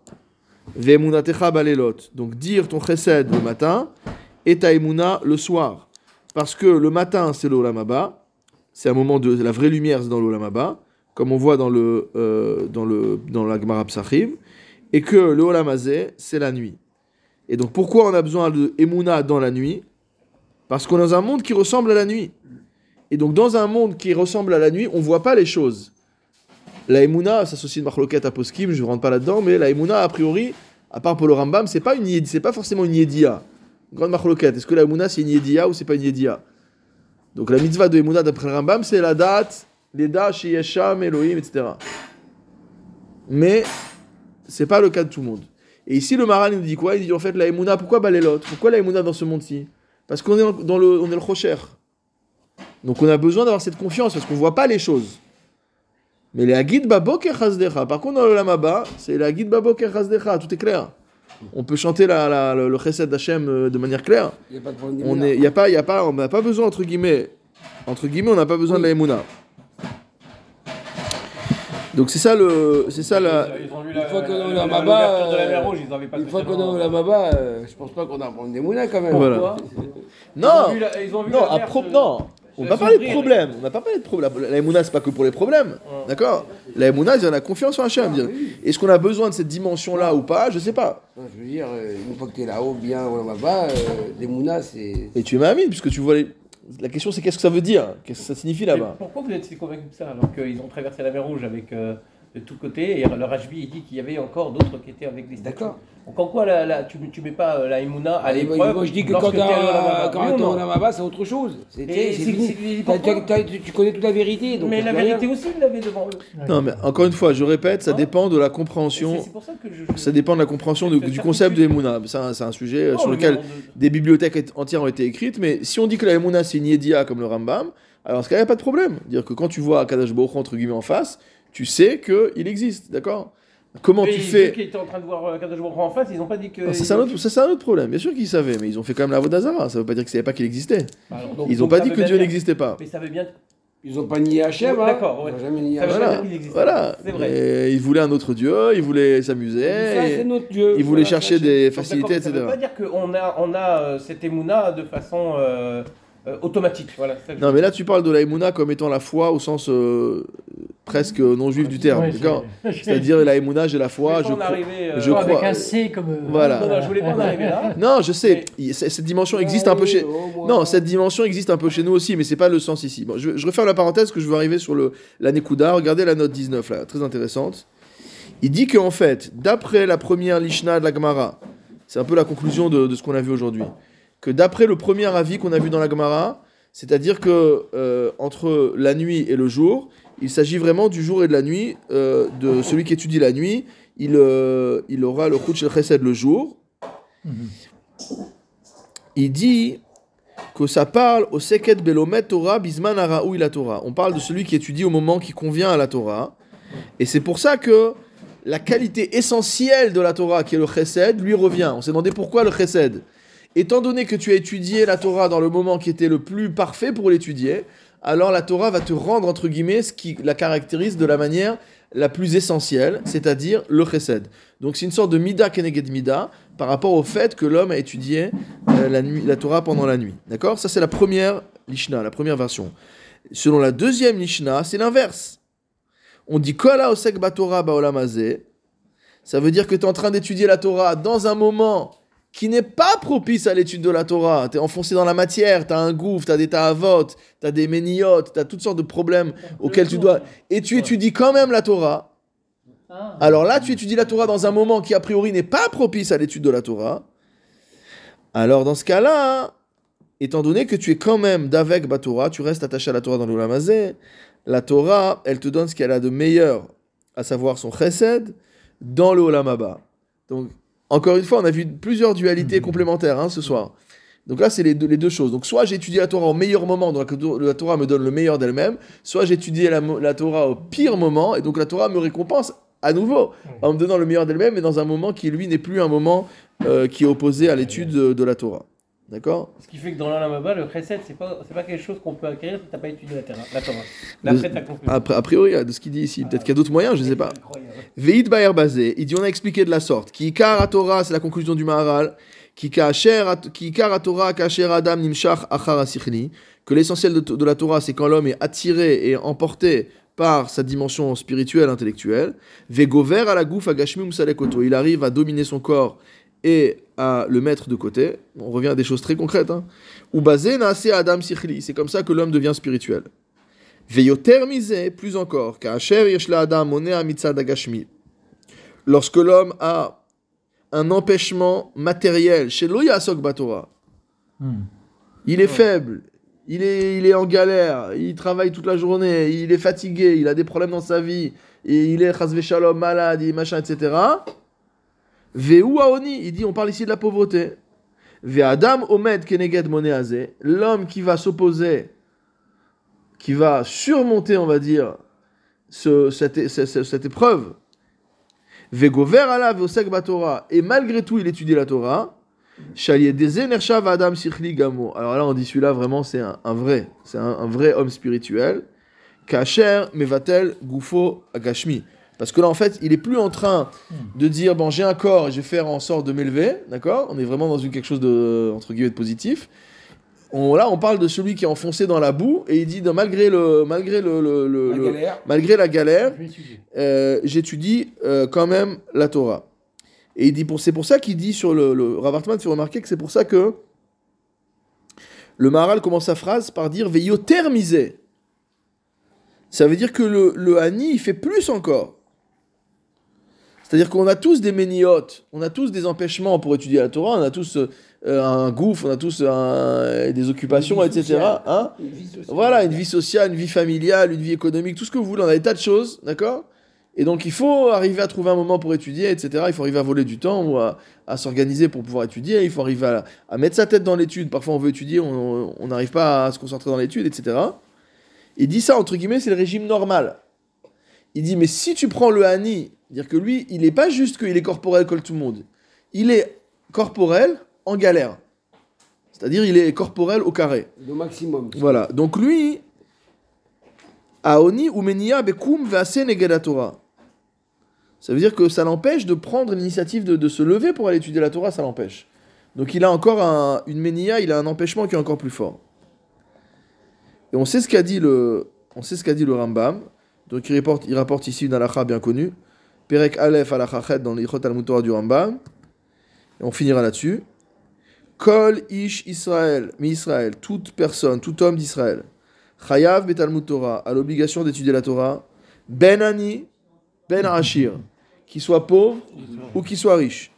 Ve'emunatecha balelot. Donc dire ton chesed le matin et ta emuna le soir. Parce que le matin, c'est le Olam Haba. C'est un moment de la vraie lumière c'est dans le Olam Haba, comme on voit dans le euh, dans le dans la Gemara Psachim, et que le Olam c'est la nuit. Et donc pourquoi on a besoin de Emouna dans la nuit? Parce qu'on est dans un monde qui ressemble à la nuit. Et donc dans un monde qui ressemble à la nuit, on voit pas les choses. La Emouna s'associe de Marloket à Poskim, je ne rentre pas là-dedans, mais la Emouna, a priori, à part pour le Rambam, c'est pas une c'est pas forcément une Yedia. Grande Marloket. Est-ce que la Emouna c'est une Yedia ou c'est pas une Yedia Donc la mitzvah de Emouna d'après le Rambam, c'est la date, les dates Yesham, Elohim, etc. Mais c'est pas le cas de tout le monde. Et ici, le Maral il nous dit quoi? Il dit en fait la Emouna, pourquoi Balelot Pourquoi la Emouna dans ce monde-ci? Parce qu'on est dans le, on est le Rocher. Donc on a besoin d'avoir cette confiance parce qu'on voit pas les choses. Mais les Agid Baboker Chazdecha. Par contre, dans le Lamaba, c'est les Agid Baboker Chazdecha. Tout est clair. On peut chanter la, la- le, le Chesed d'Hachem euh, de manière claire. Il n'y a pas de problème. On est, y a pas, y a pas, on n'a pas besoin entre guillemets, entre guillemets, on n'a pas besoin de la Emouna. Donc c'est ça le, c'est ça la. Ils ont vu Une la, fois qu'on est la- au la- la mer euh, Rouge, ils avaient pas Une fois qu'on est spécialement- au Lamaba, euh, je pense pas qu'on apprend des moulins quand même. Voilà. Ils Non, vu la- ils ont vu non, la à mer pro- se- non. On n'a pas parlé de problème. On n'a pas parlé de problème. La, la Emouna, c'est pas que pour les problèmes. D'accord? La Emouna, c'est on a confiance en Hachem. Dire, Est-ce qu'on a besoin de cette dimension-là ou pas? Je sais pas. Non, je veux dire, euh, une fois que t'es là-haut, bien au Lamaba, euh, des mounas, c'est. Et tu es Mahamid, puisque tu vois les. La question, c'est qu'est-ce que ça veut dire? Qu'est-ce que ça signifie là-bas? Pourquoi vous êtes si convaincu de ça alors qu'ils ont traversé la mer Rouge avec euh, de tous côtés et le Rajbi il dit qu'il y avait encore d'autres qui étaient avec des statues. D'accord. Donc en quoi la, la- tu, tu mets pas euh, la Emouna à l'épreuve moi je dis que quand non au Lamaba, c'est autre chose. Tu connais toute la vérité. donc Mais tu la vérité aussi, vous l'avez devant eux. Non, mais encore une fois, je répète, ça Hein dépend de la compréhension. C'est c'est pour ça que je. Ça dépend de la compréhension du concept de. Emouna. C'est un, c'est un sujet Non, sur mais lequel des bibliothèques entières ont été écrites, mais si on dit que la Emouna c'est une Yedia comme le Rambam, alors ce cas, il n'y a pas de problème. Dire que quand tu vois Kadash Baruch entre guillemets en face, tu sais qu'il existe, d'accord? Comment Mais tu fais qui étaient en train de voir euh, Kadosh Baruch en face, ils n'ont pas dit que. Ça, c'est un, autre- ça, c'est un autre problème. Bien sûr qu'ils savaient, mais ils ont fait quand même la Vodazara. Ça veut pas dire qu'ils ne savaient pas qu'il existait. Alors, donc- Ils n'ont pas ça dit que Dieu n'existait pas. Mais ça veut bien. Ils ont pas nié Hachem, hein. D'accord, ouais. Ils ont jamais nié Ça Hachem. Voilà, voilà. C'est vrai. Et ils voulaient un autre Dieu, ils voulaient Ça, s'amuser, c'est et notre Dieu. ils voulaient Voilà, chercher des facilités, d'accord, Ça etc. veut pas dire qu'on a, on a euh, cette émouna de façon euh, euh, automatique. Voilà. c'est ça Non, mais là, tu parles de la Emouna comme étant la foi au sens euh, presque non juif du terme, Ouais, d'accord c'est- C'est-à-dire la Emouna, j'ai la foi, Je crois. arriver, euh, je Avec crois- un C comme. euh, Voilà. Non, non, je voulais pas en arriver là. Non, je sais, cette dimension existe un peu chez. Non, cette dimension existe un peu chez nous aussi, mais c'est pas le sens ici. Bon, je, je referme la parenthèse que je veux arriver sur le, la Nekuda. Regardez la note 19 là, très intéressante. Il dit qu'en fait, d'après la première Lishna de la Gemara, c'est un peu la conclusion de, de ce qu'on a vu aujourd'hui, que d'après le premier avis qu'on a vu dans la Gemara, c'est-à-dire que euh, entre la nuit et le jour, il s'agit vraiment du jour et de la nuit, euh, de celui qui étudie la nuit, il, euh, il aura le Shel Chesed le jour. Il dit que ça parle au Seket Belomet Torah Bisman Araoui la Torah. On parle de celui qui étudie au moment qui convient à la Torah. Et c'est pour ça que la qualité essentielle de la Torah, qui est le Chesed, lui revient. On s'est demandé pourquoi le Chesed. Étant donné que tu as étudié la Torah dans le moment qui était le plus parfait pour l'étudier, alors la Torah va te rendre, entre guillemets, ce qui la caractérise de la manière la plus essentielle, c'est-à-dire le Chesed. Donc c'est une sorte de Mida Keneged Mida par rapport au fait que l'homme a étudié euh, la, Torah pendant la nuit. D'accord? Ça c'est la première Lishna, la première version. Selon la deuxième Lishna, c'est l'inverse. On dit Kola Osek Batorah Baolam Hazeh. Ça veut dire que tu es en train d'étudier la Torah dans un moment qui n'est pas propice à l'étude de la Torah. Tu es enfoncé dans la matière, tu as un gouffre, tu as des ta'avot, tu as des méniotes, tu as toutes sortes de problèmes auxquels tu dois... Et tu étudies quand même la Torah. Ah. Alors là, tu étudies la Torah dans un moment qui a priori n'est pas propice à l'étude de la Torah. Alors dans ce cas-là, étant donné que tu es quand même d'avec Batora, tu restes attaché à la Torah dans l'Ulamazé, la Torah, elle te donne ce qu'elle a de meilleur, à savoir son chesed, dans le Olam Haba. Donc, encore une fois, on a vu plusieurs dualités complémentaires hein, ce soir. Donc là, c'est les deux, les deux choses. Donc, soit j'étudie la Torah au meilleur moment, donc la, la Torah me donne le meilleur d'elle-même, soit j'étudie la, la Torah au pire moment, et donc la Torah me récompense à nouveau en me donnant le meilleur d'elle-même, mais dans un moment qui, lui, n'est plus un moment euh, qui est opposé à l'étude de, de la Torah. D'accord Ce qui fait que dans l'Alamaba, le Chesed, c'est pas, c'est pas quelque chose qu'on peut acquérir si t'as pas étudié la Torah. La Torah. A priori, de ce qu'il dit ici, peut-être qu'il y a d'autres moyens, je ne sais pas. Veit Bayer Bazé, il dit on a expliqué de la sorte. À Torah, c'est la conclusion du Maharal. Ki ka'asher at- ki ikar Torah ka'asher adam nimshach achar que l'essentiel de, de la Torah, c'est quand l'homme est attiré et emporté par sa dimension spirituelle, intellectuelle. Vegover à la gouf agashmi umsalekoto. Il arrive à dominer son corps et à le mettre de côté. On revient à des choses très concrètes. Hein. Ou basé adam sichli. C'est comme ça que l'homme devient spirituel. Veyoter misé, plus encore, adam. Lorsque l'homme a un empêchement matériel, chez Loyasok Batora, Hmm. il est faible, il est, il est en galère, il travaille toute la journée, il est fatigué, il a des problèmes dans sa vie, et il est shalom, malade, est machin, etc. Veu aoni, il dit, on parle ici de la pauvreté. Ve adam omed keneged moneaze, l'homme qui va s'opposer, qui va surmonter, on va dire, ce, cette, cette- cette- épreuve. Vegover ala veosek batora, et malgré tout, il étudie la Torah. Adam Sichli Gamo. Alors là, on dit celui-là, vraiment, c'est un, vrai. C'est un, un vrai homme spirituel. Kacher Mevatel Gufo Agashmi. Parce que là, en fait, il est plus en train de dire bon, j'ai un corps et je vais faire en sorte de m'élever. D'accord? On est vraiment dans une, quelque chose de, entre guillemets, de positif. On, là, on parle de celui qui est enfoncé dans la boue et il dit non, malgré, le, malgré, le, le- le- La le- galère. malgré la galère, euh, j'étudie euh, quand même la Torah. Et il dit pour, c'est pour ça qu'il dit sur le, le Rav Hartman, tu remarqué que c'est pour ça que le Maharal commence sa phrase par dire veyoter misé. Ça veut dire que le, le Hani, il fait plus encore. C'est-à-dire qu'on a tous des méniotes, on a tous des empêchements pour étudier la Torah, on a tous euh, un gouffre, on a tous un- des occupations, etc. Hein Une vie sociale. voilà, une vie sociale, une vie familiale, une vie économique, tout ce que vous voulez, on a des tas de choses, d'accord? Et donc il faut arriver à trouver un moment pour étudier, etc. Il faut arriver à voler du temps ou à, à s'organiser pour pouvoir étudier, il faut arriver à, à mettre sa tête dans l'étude. Parfois on veut étudier, on on n'arrive pas à se concentrer dans l'étude, etc. Il dit ça, entre guillemets, c'est le régime normal. Il dit, mais si tu prends le Hani, dire que lui, il n'est pas juste qu'il est corporel comme tout le monde, il est corporel en galère. C'est-à-dire, il est corporel au carré. Le maximum. Voilà. Donc lui, Aoni Umenia Bekum Torah. Ça veut dire que ça l'empêche de prendre l'initiative de, de se lever pour aller étudier la Torah, ça l'empêche. Donc il a encore un- une Menia, il a un empêchement qui est encore plus fort. Et on sait ce qu'a dit le, on sait ce qu'a dit le Rambam. Donc il rapporte, rapporte ici une halakha bien connue. Perek Aleph halakha dans l'Ichot Torah du Rambam. Et on finira là-dessus. Kol ish Israël, mi Israël, toute personne, tout homme d'Israël, Chayav betalmud Torah, a l'obligation d'étudier la Torah, ben ani, ben ashir, qu'il soit pauvre ou qu'il soit riche,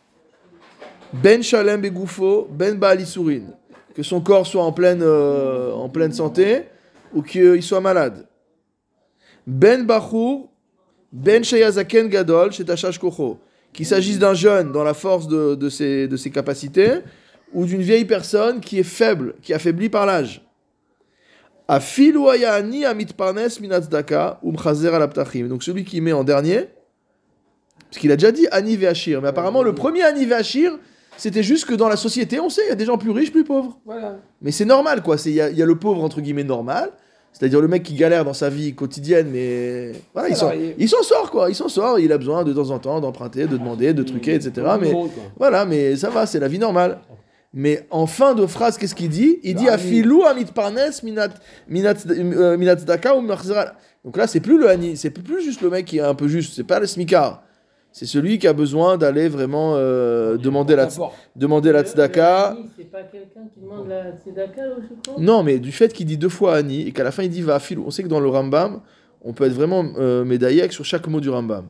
ben shalem begoufo, ben baalisurin, que son corps soit en pleine, euh, en pleine santé ou qu'il soit malade, ben bachur, ben shayazaken gadol, shetashash kocho, qu'il s'agisse d'un jeune dans la force de, de ses, de ses capacités, ou d'une vieille personne qui est faible, qui est affaiblie par l'âge. Donc celui qui met en dernier, parce qu'il a déjà dit ani veachir, mais apparemment le premier ani veachir, c'était juste que dans la société, on sait, il y a des gens plus riches, plus pauvres. Voilà. Mais c'est normal, quoi. Il y, y a le pauvre, entre guillemets, normal. C'est-à-dire le mec qui galère dans sa vie quotidienne, mais voilà, il s'en, sort, quoi. Il s'en sort, il a besoin de temps en temps d'emprunter, de demander, de truquer, etc. Mais voilà, mais ça va, c'est la vie normale. Mais en fin de phrase, qu'est-ce qu'il dit? Il dit Le Afilou amit parnes minat minat euh, tzedaka ou. Donc là, c'est plus le hani, c'est plus juste le mec qui est un peu juste, c'est pas le smicard. C'est celui qui a besoin d'aller vraiment euh, demander la demander la Le- tzedaka. le Hani, C'est pas quelqu'un qui demande la tzedaka, là, je crois Non, mais du fait qu'il dit deux fois Ani et qu'à la fin il dit va fil, on sait que dans le Rambam, on peut être vraiment euh, médaillé sur chaque mot du Rambam.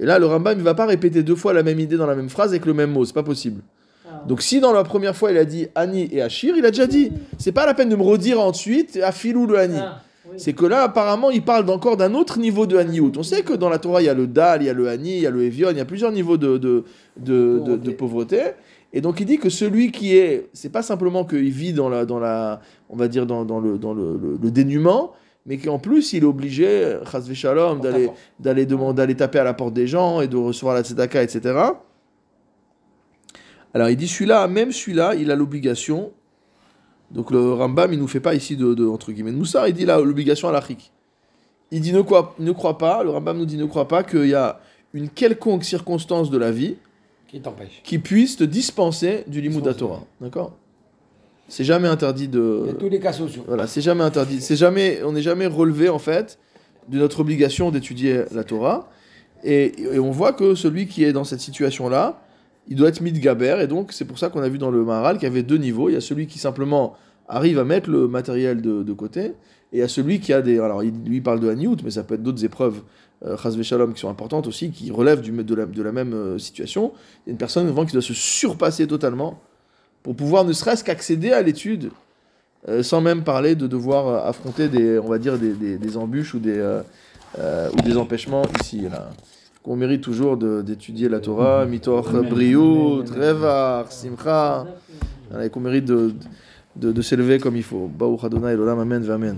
Et là, le Rambam, il va pas répéter deux fois la même idée dans la même phrase avec le même mot, c'est pas possible. Ah. Donc si dans la première fois il a dit Ani et Achir, il a déjà dit. C'est pas la peine de me redire ensuite Afilou le Ani. Ah. C'est que là, apparemment, il parle d'encore d'un autre niveau de Haniout. On sait que dans la Torah, il y a le Dal, il y a le Hani, il y a le Evion, il y a plusieurs niveaux de, de, de, de- de pauvreté. Et donc, il dit que celui qui est. C'est pas simplement qu'il vit dans la. Dans la on va dire dans, dans le, dans le, le- le dénuement, mais qu'en plus, il est obligé, Chazve Shalom, d'aller d'aller demander d'aller taper à la porte des gens et de recevoir la tzedaka, etc. Alors il dit celui-là, même celui-là, il a l'obligation. Donc le Rambam, il nous fait pas ici de, de entre guillemets de moussard, il dit là l'obligation à l'achik. Il dit ne croit, ne pas, le Rambam nous dit ne croit pas qu'il y a une quelconque circonstance de la vie Qui t'empêche qui puisse te dispenser du la Torah. D'accord? C'est jamais interdit Il y de. a tous les cas sociaux. Voilà, c'est jamais interdit. C'est jamais, on n'est jamais relevé en fait de notre obligation d'étudier la Torah. Et, et on voit que celui qui est dans cette situation-là, il doit être mitgaber. Et donc c'est pour ça qu'on a vu dans le Maharal qu'il y avait deux niveaux. Il y a celui qui simplement arrive à mettre le matériel de, côté, et a celui qui a des. Alors il, lui parle de Haniout, mais ça peut être d'autres épreuves, euh, Shalom, qui sont importantes aussi, qui relèvent du, de, la, de la même euh, situation. Il y a une personne devant qui doit se surpasser totalement pour pouvoir ne serait-ce qu'accéder à l'étude euh, sans même parler de devoir euh, affronter des, on va dire, des, des, embûches ou des, ou des empêchements ici et là. On mérite toujours d'étudier la Torah, mitoch briut, revar, simcha, et qu'on mérite de, s'élever comme il faut. Baruch Adonai, Olam, Amen, Amen.